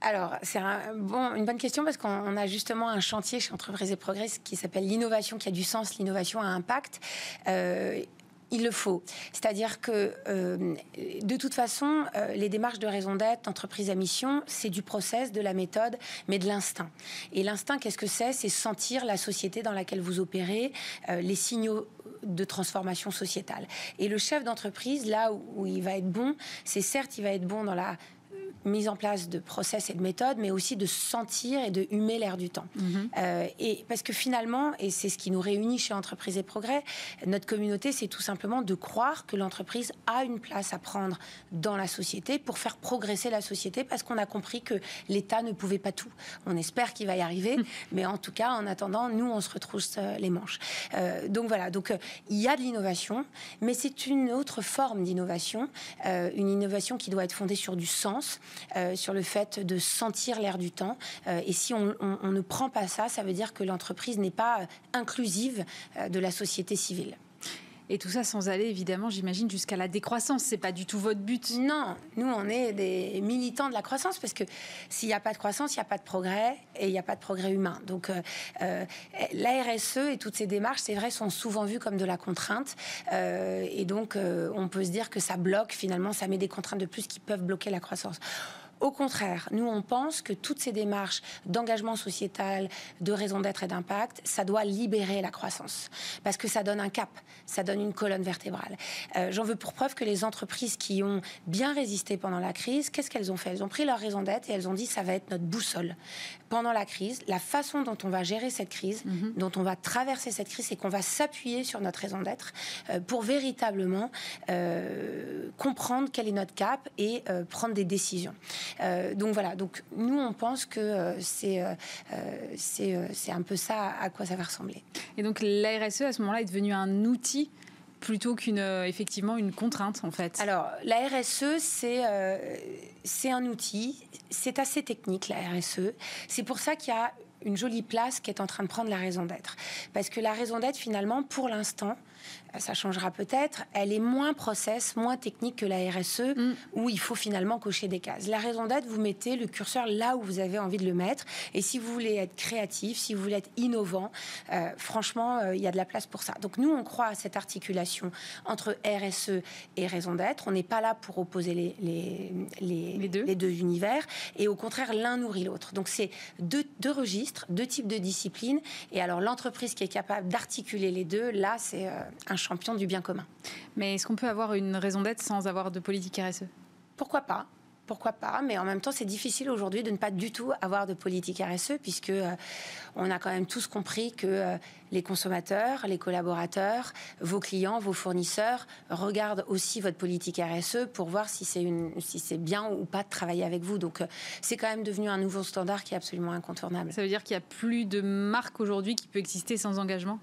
Speaker 5: Alors, c'est une bonne question parce qu'on a justement un chantier chez Entreprises et Progrès qui s'appelle l'innovation qui a du sens, l'innovation à impact. Euh, Il le faut. C'est-à-dire que, euh, de toute façon, euh, les démarches de raison d'être, d'entreprise à mission, c'est du process, de la méthode, mais de l'instinct. Et l'instinct, qu'est-ce que c'est? C'est sentir la société dans laquelle vous opérez, les signaux de transformation sociétale. Et le chef d'entreprise, là où il va être bon, c'est certes, il va être bon dans la mise en place de process et de méthodes, mais aussi de sentir et de humer l'air du temps. Mhm. Euh, et parce que finalement, et c'est ce qui nous réunit chez Entreprise et Progrès, notre communauté, c'est tout simplement de croire que l'entreprise a une place à prendre dans la société pour faire progresser la société, parce qu'on a compris que l'État ne pouvait pas tout. On espère qu'il va y arriver, mhm. mais en tout cas, en attendant, nous, on se retrousse euh, les manches. Euh, donc voilà, donc il y a de l'innovation, mais c'est une autre forme d'innovation, une innovation qui doit être fondée sur du sens, euh, sur le fait de sentir l'air du temps. Euh, et si on, ne prend pas ça, ça veut dire que l'entreprise n'est pas inclusive euh, de la société civile.
Speaker 1: Et tout ça sans aller, évidemment, j'imagine, jusqu'à la décroissance. C'est pas du tout votre but.
Speaker 5: Non, nous, on est des militants de la croissance parce que s'il n'y a pas de croissance, il n'y a pas de progrès et il n'y a pas de progrès humain. Donc, la RSE et toutes ces démarches, c'est vrai, sont souvent vues comme de la contrainte. et donc, on peut se dire que ça bloque, finalement, ça met des contraintes de plus qui peuvent bloquer la croissance. Au contraire, nous, on pense que toutes ces démarches d'engagement sociétal, de raison d'être et d'impact, ça doit libérer la croissance. Parce que ça donne un cap, ça donne une colonne vertébrale. Euh, j'en veux pour preuve que les entreprises qui ont bien résisté pendant la crise, qu'est-ce qu'elles ont fait? Elles ont pris leur raison d'être et elles ont dit ça va être notre boussole. Pendant la crise, la façon dont on va gérer cette crise, mhm. dont on va traverser cette crise, c'est qu'on va s'appuyer sur notre raison d'être euh, pour véritablement euh, comprendre quel est notre cap et prendre des décisions. Euh, donc voilà, donc nous on pense que euh, c'est euh, c'est un peu ça à quoi ça va ressembler.
Speaker 1: Et donc la RSE à ce moment-là est devenu un outil plutôt qu'une effectivement une contrainte en fait.
Speaker 5: Alors la RSE c'est c'est un outil, c'est assez technique la RSE. C'est pour ça qu'il y a une jolie place qui est en train de prendre la raison d'être. Parce que la raison d'être, finalement, pour l'instant, ça changera peut-être, elle est moins process, moins technique que la RSE, mm. où il faut finalement cocher des cases. La raison d'être, vous mettez le curseur là où vous avez envie de le mettre. Et si vous voulez être créatif, si vous voulez être innovant, euh, franchement, euh, il y a de la place pour ça. Donc nous, on croit à cette articulation entre RSE et raison d'être. On n'est pas là pour opposer les, les, les, deux. les, deux. univers. Et au contraire, l'un nourrit l'autre. Donc c'est deux, deux, registres, deux types de disciplines. Et alors l'entreprise qui est capable d'articuler les deux, là, c'est euh, un champion du bien commun.
Speaker 1: Mais est-ce qu'on peut avoir une raison d'être sans avoir de politique RSE
Speaker 5: Pourquoi pas? Pourquoi pas? Mais en même temps, c'est difficile aujourd'hui de ne pas du tout avoir de politique RSE, puisque euh, on a quand même tous compris que euh, les consommateurs, les collaborateurs, vos clients, vos fournisseurs regardent aussi votre politique RSE pour voir si c'est si c'est bien ou pas de travailler avec vous. Donc, euh, c'est quand même devenu un nouveau standard qui est absolument incontournable.
Speaker 1: Ça veut dire qu'il n'y a plus de marque aujourd'hui qui peut exister sans engagement?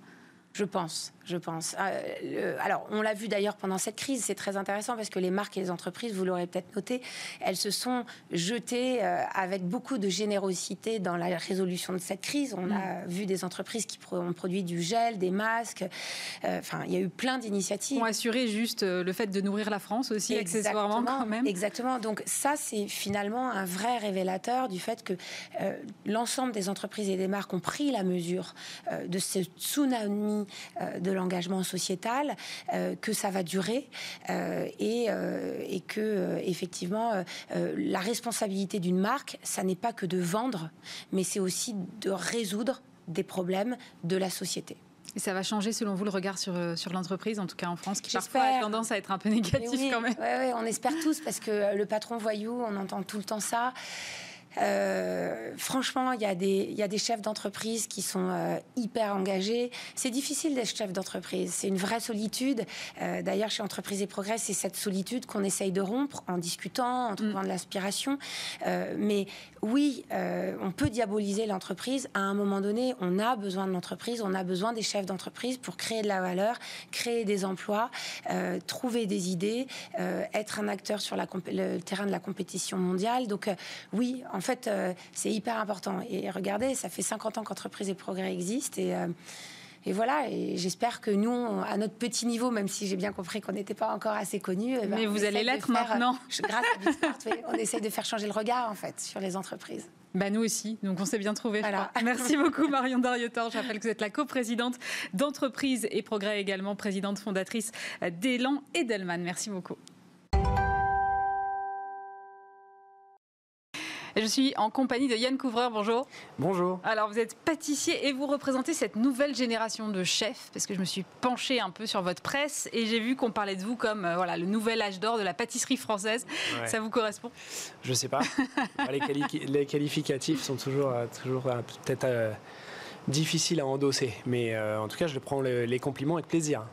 Speaker 5: Je pense, je pense. Euh, alors, on l'a vu d'ailleurs pendant cette crise, c'est très intéressant parce que les marques et les entreprises, vous l'aurez peut-être noté, elles se sont jetées euh, avec beaucoup de générosité dans la résolution de cette crise. On a mm. vu des entreprises qui ont produit du gel, des masques. Euh, enfin, il y a eu plein d'initiatives.
Speaker 1: Ont assuré juste le fait de nourrir la France aussi, accessoirement quand même.
Speaker 5: Exactement. Donc ça, c'est finalement un vrai révélateur du fait que l'ensemble des entreprises et des marques ont pris la mesure de ce tsunami euh, de l'engagement sociétal, euh, que ça va durer euh, et, et, que effectivement la responsabilité d'une marque, ça n'est pas que de vendre, mais c'est aussi de résoudre des problèmes de la société.
Speaker 1: Et ça va changer selon vous le regard sur, sur l'entreprise, en tout cas en France, qui parfois a tendance à être un peu négatif quand même.
Speaker 5: Oui, ouais, on espère tous, parce que le patron voyou, on entend tout le temps ça. Euh, franchement, il y, a des, chefs d'entreprise qui sont euh, hyper engagés. C'est difficile d'être chef d'entreprise. C'est une vraie solitude. Euh, d'ailleurs, chez Entreprise et Progrès, c'est cette solitude qu'on essaye de rompre en discutant, en trouvant de l'aspiration. mais oui, on peut diaboliser l'entreprise. À un moment donné, on a besoin de l'entreprise, on a besoin des chefs d'entreprise pour créer de la valeur, créer des emplois, trouver des idées, être un acteur sur le terrain de la compétition mondiale. Donc oui, en fait, euh, c'est hyper important. Et regardez, ça fait 50 ans qu'Entreprise et Progrès existent. Et, euh, et voilà, et j'espère que nous, à notre petit niveau, même si j'ai bien compris qu'on n'était pas encore assez connus...
Speaker 1: Eh ben, Mais vous allez l'être maintenant.
Speaker 5: Grâce à on essaye de faire changer le regard, en fait, sur les entreprises.
Speaker 1: Bah nous aussi, donc on s'est bien trouvé. Merci beaucoup Marion Dariotor. Je rappelle que vous êtes la coprésidente d'entreprise et progrès également, présidente fondatrice d'Elan Edelman. Merci beaucoup. Je suis en compagnie de Yann Couvreur. Bonjour.
Speaker 6: Bonjour.
Speaker 1: Alors, vous êtes pâtissier et vous représentez cette nouvelle génération de chefs, parce que je me suis penchée un peu sur votre presse et j'ai vu qu'on parlait de vous comme euh, voilà, le nouvel âge d'or de la pâtisserie française. Ça vous correspond?
Speaker 6: Je sais pas. les, qualificatifs sont toujours, euh, toujours euh, peut-être difficiles à endosser, mais en tout cas, je prends les compliments avec plaisir.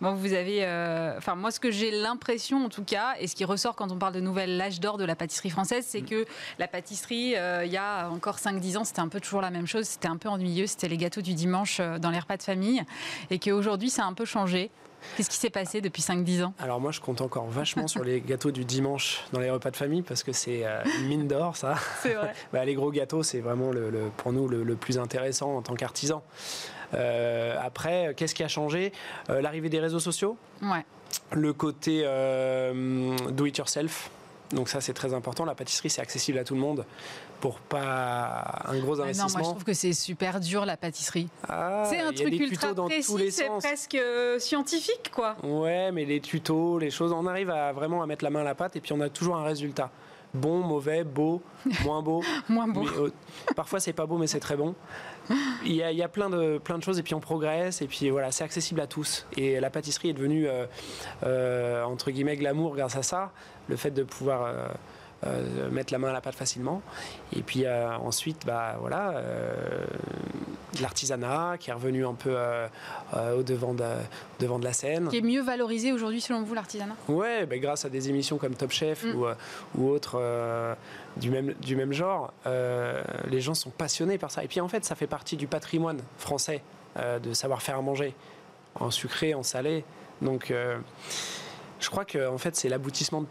Speaker 1: Bon, vous avez, euh, enfin moi, ce que j'ai l'impression, en tout cas, et ce qui ressort quand on parle de nouvel âge d'or de la pâtisserie française, c'est mm. que la pâtisserie, euh, il y a encore 5-10 ans, c'était un peu toujours la même chose, c'était un peu ennuyeux, c'était les gâteaux du dimanche euh, dans les repas de famille, et qu'aujourd'hui, ça a un peu changé. Qu'est-ce qui s'est passé depuis 5-10 ans?
Speaker 6: Alors moi, je compte encore vachement sur les gâteaux du dimanche dans les repas de famille parce que c'est une mine d'or, ça.
Speaker 1: C'est vrai.
Speaker 6: Bah, les gros gâteaux, c'est vraiment le, pour nous le, le, plus intéressant en tant qu'artisan. Euh, après, qu'est-ce qui a changé? Euh, L'arrivée des réseaux sociaux? Le côté euh, do it yourself. Donc ça c'est très important. La pâtisserie c'est accessible à tout le monde pour pas un gros investissement.
Speaker 1: non, moi je trouve que c'est super dur la pâtisserie. Ah, c'est un truc ultra précis, c'est presque scientifique quoi.
Speaker 6: Ouais, mais les tutos, les choses, on arrive à vraiment à mettre la main à la pâte et puis on a toujours un résultat. Bon, mauvais, beau, moins beau.
Speaker 1: moins beau.
Speaker 6: parfois c'est pas beau mais c'est très bon il y, a, plein, de, plein de choses et puis on progresse et puis voilà, c'est accessible à tous. Et la pâtisserie est devenue, euh, euh, entre guillemets, glamour grâce à ça. Le fait de pouvoir euh, euh, mettre la main à la pâte facilement. Et puis euh, ensuite, bah, voilà, euh, l'artisanat qui est revenu un peu au devant de, devant de la scène.
Speaker 1: Qui est mieux valorisé aujourd'hui selon vous, l'artisanat?
Speaker 6: Ouais, bah, grâce à des émissions comme Top Chef mm. ou, ou autres du, même, du même genre, les gens sont passionnés par ça. Et puis en fait, ça fait partie du patrimoine français de savoir faire à manger, en sucré, en salé. Donc je crois que en fait, c'est l'aboutissement de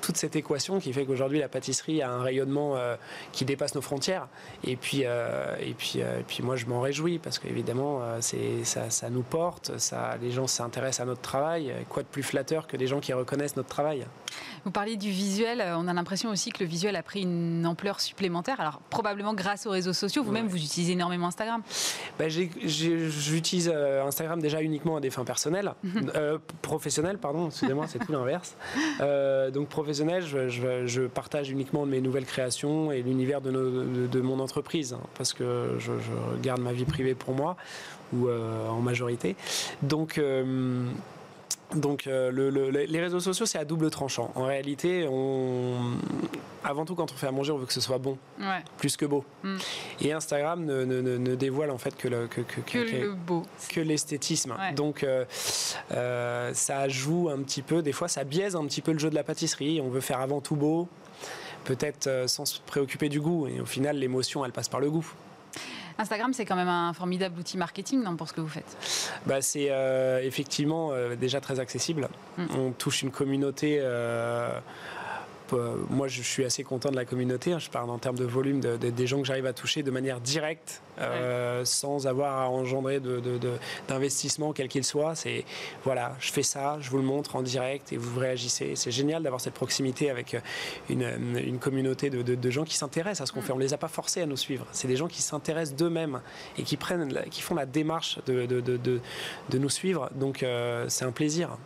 Speaker 6: toute cette équation qui fait qu'aujourd'hui la pâtisserie a un rayonnement euh, qui dépasse nos frontières. Et puis, euh, et puis, euh, et puis moi je m'en réjouis parce qu'évidemment c'est ça, ça, nous porte, ça, les gens s'intéressent à notre travail. Quoi de plus flatteur que des gens qui reconnaissent notre travail?
Speaker 1: Vous parliez du visuel, on a l'impression aussi que le visuel a pris une ampleur supplémentaire. Alors probablement grâce aux réseaux sociaux, vous-même vous utilisez énormément Instagram.
Speaker 6: Ben, J'utilise Instagram déjà uniquement à des fins personnelles, professionnelles, pardon, excusez-moi, c'est tout l'inverse. donc je, partage uniquement mes nouvelles créations et l'univers de, mon entreprise, hein, parce que je, garde ma vie privée pour moi, ou euh, en majorité. Donc, euh, donc euh, les réseaux sociaux, c'est à double tranchant. En réalité, on... avant tout, quand on fait à manger, on veut que ce soit bon, plus que beau. Mm. Et Instagram ne, dévoile en fait que le, que,
Speaker 1: que, beau.
Speaker 6: que l'esthétisme. Donc euh, euh, ça joue un petit peu, des fois ça biaise un petit peu le jeu de la pâtisserie. On veut faire avant tout beau, peut-être sans se préoccuper du goût. Et au final, l'émotion, elle passe par le goût.
Speaker 1: Instagram, c'est quand même un formidable outil marketing non, pour ce que vous faites?
Speaker 6: Bah, c'est euh, effectivement euh, déjà très accessible. Mm. On touche une communauté euh, moi, je suis assez content de la communauté. Hein. je parle en termes de volume des gens que j'arrive à toucher de manière directe, euh, sans avoir à engendrer d'investissement, quel qu'il soit. C'est voilà, je fais ça, je vous le montre en direct et vous réagissez. C'est génial d'avoir cette proximité avec euh, une, communauté de, gens qui s'intéressent à ce qu'on mm. fait. On les a pas forcés à nous suivre. C'est des gens qui s'intéressent d'eux-mêmes et qui prennent, qui font la démarche de, nous suivre. Donc, c'est un plaisir.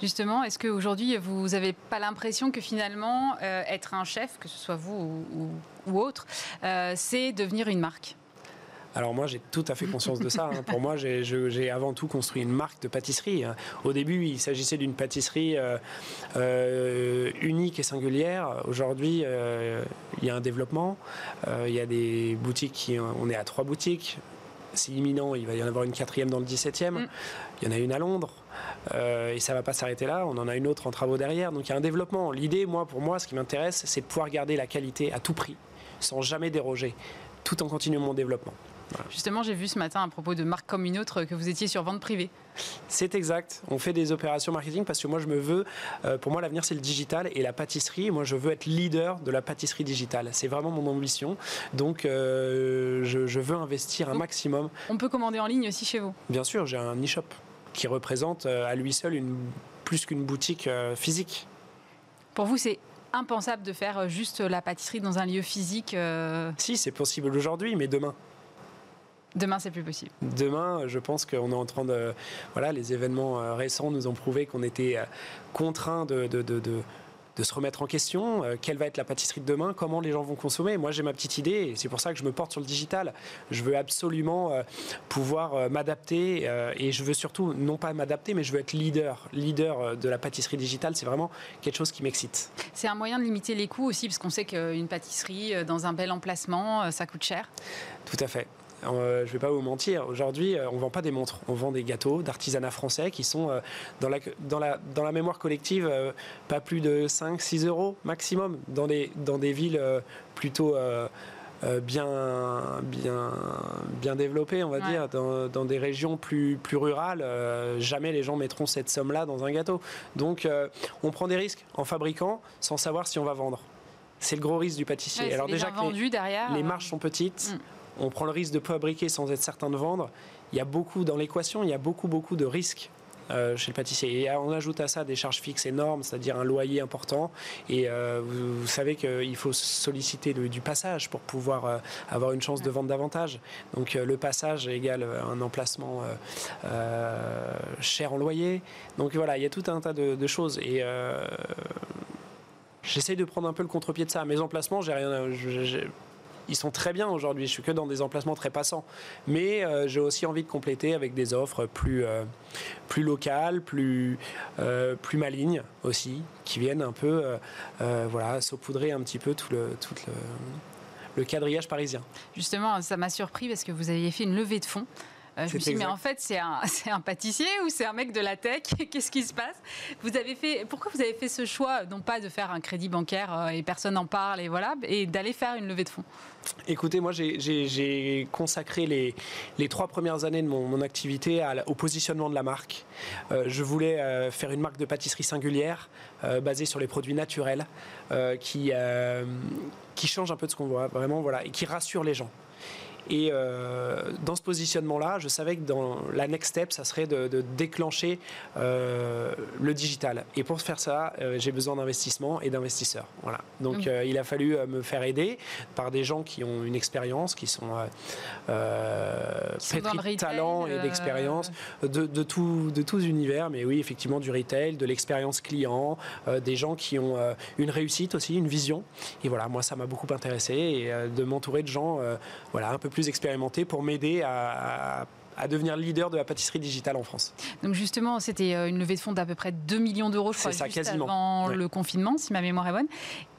Speaker 1: Justement, est-ce qu'aujourd'hui, vous n'avez pas l'impression que finalement, euh, être un chef, que ce soit vous ou, autre, euh, c'est devenir une marque?
Speaker 6: Alors moi j'ai tout à fait conscience de ça. Hein. Pour moi j'ai avant tout construit une marque de pâtisserie. Hein. Au début il s'agissait d'une pâtisserie euh, unique et singulière. Aujourd'hui il y a un développement. il y a des boutiques qui on est à trois boutiques. C'est imminent, il va y en avoir une quatrième dans le 17e. Mm. Il y en a une à Londres. Euh, et ça va pas s'arrêter là. On en a une autre en travaux derrière. Donc il y a un développement. L'idée, moi, pour moi, ce qui m'intéresse, c'est de pouvoir garder la qualité à tout prix, sans jamais déroger, tout en continuant mon développement.
Speaker 1: Justement, j'ai vu ce matin à propos de marques comme une autre que vous étiez sur vente privée.
Speaker 6: C'est exact. On fait des opérations marketing parce que moi, je me veux. Euh, pour moi, l'avenir, c'est le digital et la pâtisserie. Moi, je veux être leader de la pâtisserie digitale. C'est vraiment mon ambition. Donc, euh, je, je, veux investir un maximum.
Speaker 1: On peut commander en ligne aussi chez vous
Speaker 6: Bien sûr, j'ai un e-shop qui représente euh, à lui seul une, plus qu'une boutique euh, physique.
Speaker 1: Pour vous, c'est impensable de faire juste la pâtisserie dans un lieu physique.
Speaker 6: Si, c'est possible aujourd'hui, mais demain.
Speaker 1: Demain, c'est plus possible.
Speaker 6: Demain, je pense qu'on est en train de. Voilà, les événements récents nous ont prouvé qu'on était contraint de, de, de, de se remettre en question. Euh, quelle va être la pâtisserie de demain Comment les gens vont consommer Moi, j'ai ma petite idée et c'est pour ça que je me porte sur le digital. Je veux absolument euh, pouvoir euh, m'adapter et je veux surtout, non pas m'adapter, mais je veux être leader. Leader de la pâtisserie digitale, c'est vraiment quelque chose qui m'excite.
Speaker 1: C'est un moyen de limiter les coûts aussi, parce qu'on sait qu'une pâtisserie dans un bel emplacement, ça coûte cher.
Speaker 6: Tout à fait. Euh, je ne vais pas vous mentir, aujourd'hui, euh, on ne vend pas des montres, on vend des gâteaux d'artisanat français qui sont euh, dans, la, dans, la, dans la mémoire collective pas plus de 5-6 euros maximum dans des, dans des villes plutôt bien, bien, bien développées, on va dire, dans, dans, des régions plus, plus rurales. jamais les gens mettront cette somme-là dans un gâteau. Donc on prend des risques en fabriquant sans savoir si on va vendre. C'est le gros risque du pâtissier.
Speaker 1: Alors déjà que les, derrière,
Speaker 6: les marges sont petites. Mm on prend le risque de fabriquer sans être certain de vendre. Il y a beaucoup dans l'équation, il y a beaucoup beaucoup de risques euh, chez le pâtissier. Et on ajoute à ça des charges fixes énormes, c'est-à-dire un loyer important. Et euh, vous, savez qu'il faut solliciter du passage pour pouvoir euh, avoir une chance de vendre davantage. Donc le passage égale un emplacement cher en loyer. Donc voilà, il y a tout un tas de, choses. Et j'essaye de prendre un peu le contre-pied de ça. Mes emplacements, j'ai rien ils sont très bien aujourd'hui. Je suis que dans des emplacements très passants. Mais euh, j'ai aussi envie de compléter avec des offres plus, euh, plus locales, plus, euh, plus malignes aussi, qui viennent un peu voilà, saupoudrer un petit peu tout le, tout le, le quadrillage parisien.
Speaker 1: Justement, ça m'a surpris parce que vous aviez fait une levée de fonds. Euh, je me suis dit, mais en fait, c'est un, un, pâtissier ou c'est un mec de la tech? Qu'est-ce qui se passe? Vous avez fait, Pourquoi vous avez fait ce choix, non pas de faire un crédit bancaire euh, et personne n'en parle, et voilà, et d'aller faire une levée de fonds?
Speaker 6: Écoutez, moi, j'ai consacré les, les, trois premières années de mon, activité à, au positionnement de la marque. Euh, je voulais faire une marque de pâtisserie singulière, basée sur les produits naturels, qui, qui change un peu de ce qu'on voit, vraiment, voilà, et qui rassure les gens. Et euh, dans ce positionnement-là, je savais que dans la next step, ça serait de, déclencher euh, le digital. Et pour faire ça, euh, j'ai besoin d'investissement et d'investisseurs. Voilà. Donc il a fallu me faire aider par des gens qui ont une expérience, qui sont pétris de talent et d'expérience de, de, tout, de tous univers. Mais oui, effectivement, du retail, de l'expérience client, des gens qui ont une réussite aussi, une vision. Et voilà, moi, ça m'a beaucoup intéressé et de m'entourer de gens voilà, un peu plus expérimenté pour m'aider à, devenir leader de la pâtisserie digitale en France.
Speaker 1: Donc justement, c'était euh, une levée de fonds d'à peu près 2 millions d'euros, je crois, ça, juste quasiment. avant le confinement, si ma mémoire est bonne.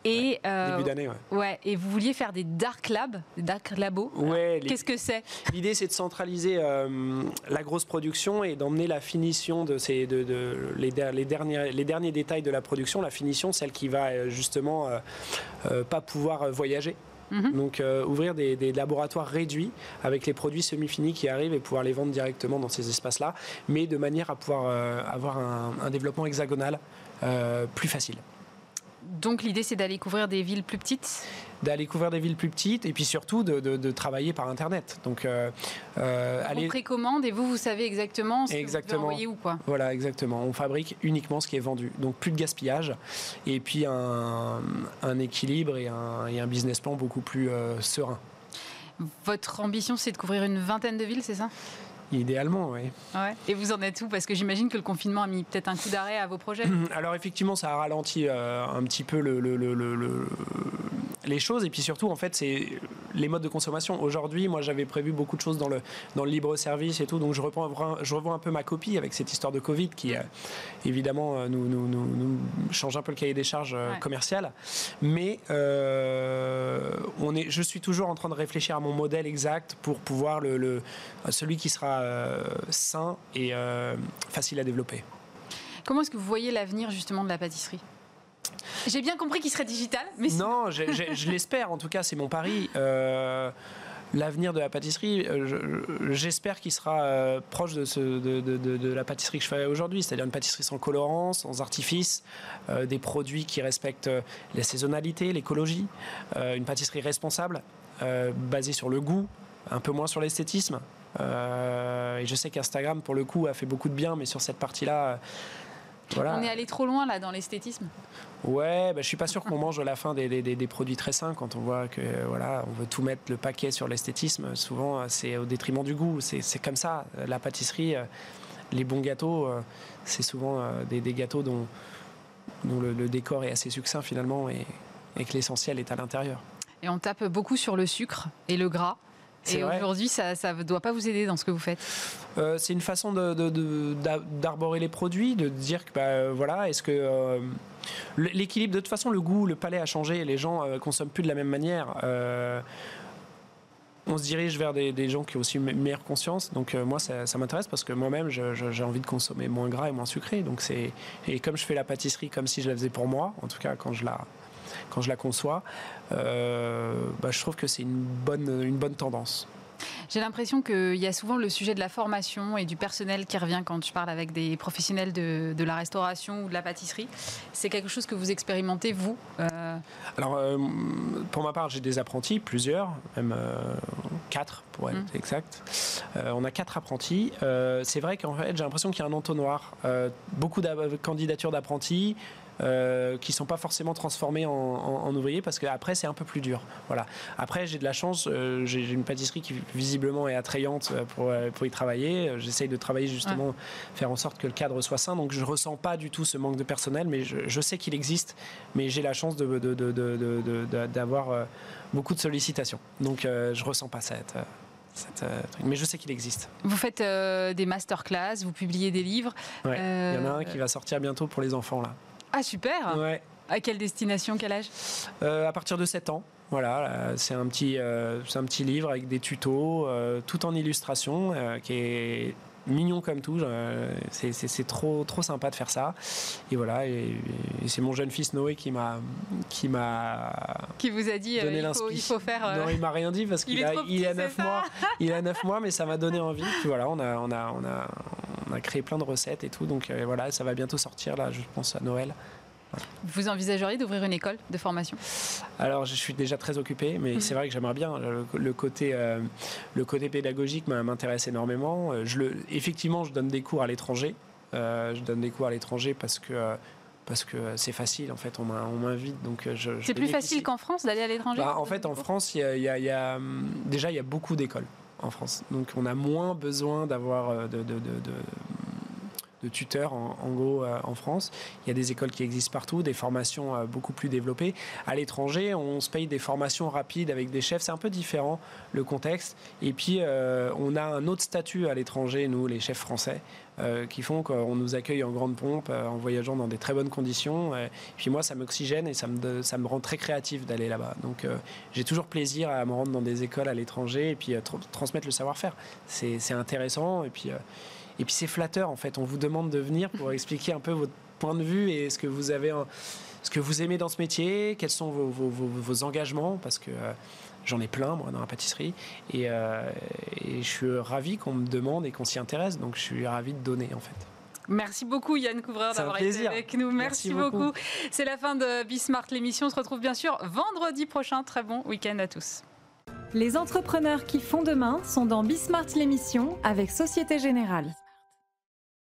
Speaker 6: Et euh, début d'année,
Speaker 1: ouais. ouais. Et vous vouliez faire des dark labs, des dark labos.
Speaker 6: Ouais.
Speaker 1: Qu'est-ce que c'est?
Speaker 6: L'idée, c'est de centraliser euh, la grosse production et d'emmener la finition de ces, de, de les, les, derniers, les derniers détails de la production, la finition, celle qui va justement pas pouvoir voyager. Mhm. Donc euh, ouvrir des, laboratoires réduits avec les produits semi-finis qui arrivent et pouvoir les vendre directement dans ces espaces-là, mais de manière à pouvoir euh, avoir un, développement hexagonal euh, plus facile.
Speaker 1: Donc l'idée c'est d'aller couvrir des villes plus petites?
Speaker 6: D'aller couvrir des villes plus petites et puis surtout de, travailler par Internet.
Speaker 1: Donc euh, euh. On précommande et vous, vous savez exactement ce exactement. que vous envoyer où quoi.
Speaker 6: Voilà, exactement. On fabrique uniquement ce qui est vendu. Donc plus de gaspillage et puis un, équilibre et un, et un, business plan beaucoup plus euh, serein.
Speaker 1: Votre ambition c'est de couvrir une vingtaine de villes, c'est ça?
Speaker 6: Idéalement, oui.
Speaker 1: Ouais. Et vous en êtes où? Parce que j'imagine que le confinement a mis peut-être un coup d'arrêt à vos projets.
Speaker 6: Alors effectivement, ça a ralenti euh, un petit peu le, les choses. Et puis surtout, en fait, c'est les modes de consommation. Aujourd'hui, moi, j'avais prévu beaucoup de choses dans le, dans le libre service et tout. Donc je reprends, je revois un peu ma copie avec cette histoire de Covid qui, euh, évidemment, euh, nous, nous, nous, change un peu le cahier des charges commerciales. Mais on est, je suis toujours en train de réfléchir à mon modèle exact pour pouvoir le celui qui sera euh, sain et euh, facile à développer.
Speaker 1: Comment est-ce que vous voyez l'avenir justement de la pâtisserie? J'ai bien compris qu'il serait digital, mais
Speaker 6: non, je l'espère. En tout cas, c'est mon pari. Euh, l'avenir de la pâtisserie, j'espère qu'il sera proche de, ce, de, de, la pâtisserie que je fais aujourd'hui, c'est-à-dire une pâtisserie sans colorant, sans artifice, des produits qui respectent la saisonnalité, l'écologie, une pâtisserie responsable, basée sur le goût, un peu moins sur l'esthétisme. Euh, et je sais qu'Instagram, pour le coup, a fait beaucoup de bien, mais sur cette partie-là,
Speaker 1: On est allé trop loin là dans l'esthétisme.
Speaker 6: Ouais, bah, je suis pas sûr qu'on mange à la fin des, des, produits très sains quand on voit que voilà, on veut tout mettre le paquet sur l'esthétisme. Souvent, c'est au détriment du goût. C'est comme ça. La pâtisserie, les bons gâteaux, c'est souvent des, des, gâteaux dont, dont le, décor est assez succinct finalement et, et que l'essentiel est à l'intérieur.
Speaker 1: Et on tape beaucoup sur le sucre et le gras. Et aujourd'hui, ça ne doit pas vous aider dans ce que vous faites
Speaker 6: euh, C'est une façon d'arborer les produits, de dire que bah, voilà, est-ce que euh, l'équilibre, de toute façon, le goût, le palais a changé, les gens ne euh, consomment plus de la même manière. on se dirige vers des, gens qui ont aussi une meilleure conscience. Donc moi, ça, ça m'intéresse parce que moi-même, j'ai envie de consommer moins gras et moins sucré. Donc c'est et comme je fais la pâtisserie comme si je la faisais pour moi, en tout cas quand je la quand je la conçois, euh, bah, je trouve que c'est une bonne, une bonne tendance.
Speaker 1: J'ai l'impression qu'il y a souvent le sujet de la formation et du personnel qui revient quand je parle avec des professionnels de, de la restauration ou de la pâtisserie. C'est quelque chose que vous expérimentez, vous
Speaker 6: euh Alors, euh, pour ma part, j'ai des apprentis, plusieurs, même quatre pour être mmh. exact. on a quatre apprentis. c'est vrai qu'en fait, j'ai l'impression qu'il y a un entonnoir. beaucoup de candidatures d'apprentis, euh, qui sont pas forcément transformés en, ouvriers parce qu'après c'est un peu plus dur. Voilà. Après j'ai de la chance, euh, j'ai une pâtisserie qui visiblement est attrayante euh, pour, pour y travailler. J'essaye de travailler justement, faire en sorte que le cadre soit sain. Donc je ressens pas du tout ce manque de personnel, mais je, sais qu'il existe. Mais j'ai la chance d'avoir de, de, beaucoup de sollicitations. Donc je ressens pas cette. mais je sais qu'il existe.
Speaker 1: Vous faites des masterclass, vous publiez des livres.
Speaker 6: Il y en a un qui va sortir bientôt pour les enfants là.
Speaker 1: Ah super ouais. À quelle destination, quel âge?
Speaker 6: Euh, À partir de 7 ans. Voilà, c'est un, petit, euh, un petit livre avec des tutos, euh, tout en illustration, qui est mignon comme tout. C'est trop, trop sympa de faire ça. Et voilà, et, c'est mon jeune fils Noé qui m'a qui
Speaker 1: qui vous a dit
Speaker 6: donné
Speaker 1: il, faut, il, faut, faire.
Speaker 6: Non, il m'a rien dit parce qu'il a, il a 9 mois. Il a 9 mois, mais ça m'a donné envie. Puis voilà, on a, on a, on a, on a créé plein de recettes et tout. Donc voilà, ça va bientôt sortir là, je pense à Noël.
Speaker 1: Vous envisageriez d'ouvrir une école de formation?
Speaker 6: Alors, je suis déjà très occupé, mais c'est vrai que j'aimerais bien. Le, côté, euh, le côté pédagogique m'intéresse énormément. Euh, je le, effectivement, je donne des cours à l'étranger. Euh, je donne des cours à l'étranger parce que parce que c'est facile en fait on m'invite donc je,
Speaker 1: c'est plus facile qu'en France d'aller à l'étranger
Speaker 6: bah, en fait en France il y a, hum, déjà il y a beaucoup d'écoles en France donc on a moins besoin d'avoir de, de, tuteurs en, gros euh, en France. Il y a des écoles qui existent partout, des formations euh, beaucoup plus développées. À l'étranger, on se paye des formations rapides avec des chefs. C'est un peu différent le contexte. Et puis euh, on a un autre statut à l'étranger, nous les chefs français. Qui font qu'on nous accueille en grande pompe, en voyageant dans des très bonnes conditions. Et puis moi, ça m'oxygène et ça me, ça me rend très créatif d'aller là-bas. Donc j'ai toujours plaisir à me rendre dans des écoles à l'étranger et puis transmettre le savoir-faire. C'est intéressant et puis et puis c'est flatteur en fait. On vous demande de venir pour expliquer un peu votre point de vue et ce que vous avez, ce que vous aimez dans ce métier, quels sont vos, vos, engagements, parce que euh, j'en ai plein moi dans la pâtisserie et, euh, et je suis ravi qu'on me demande et qu'on s'y intéresse. Donc je suis ravi de donner en fait.
Speaker 1: Merci beaucoup Yann Couvreur d'avoir été avec nous. Merci, beaucoup. C'est la fin de Bismart l'émission. On se retrouve bien sûr vendredi prochain. Très bon week-end à tous.
Speaker 7: Les entrepreneurs qui font demain sont dans Bismart l'émission avec Société Générale.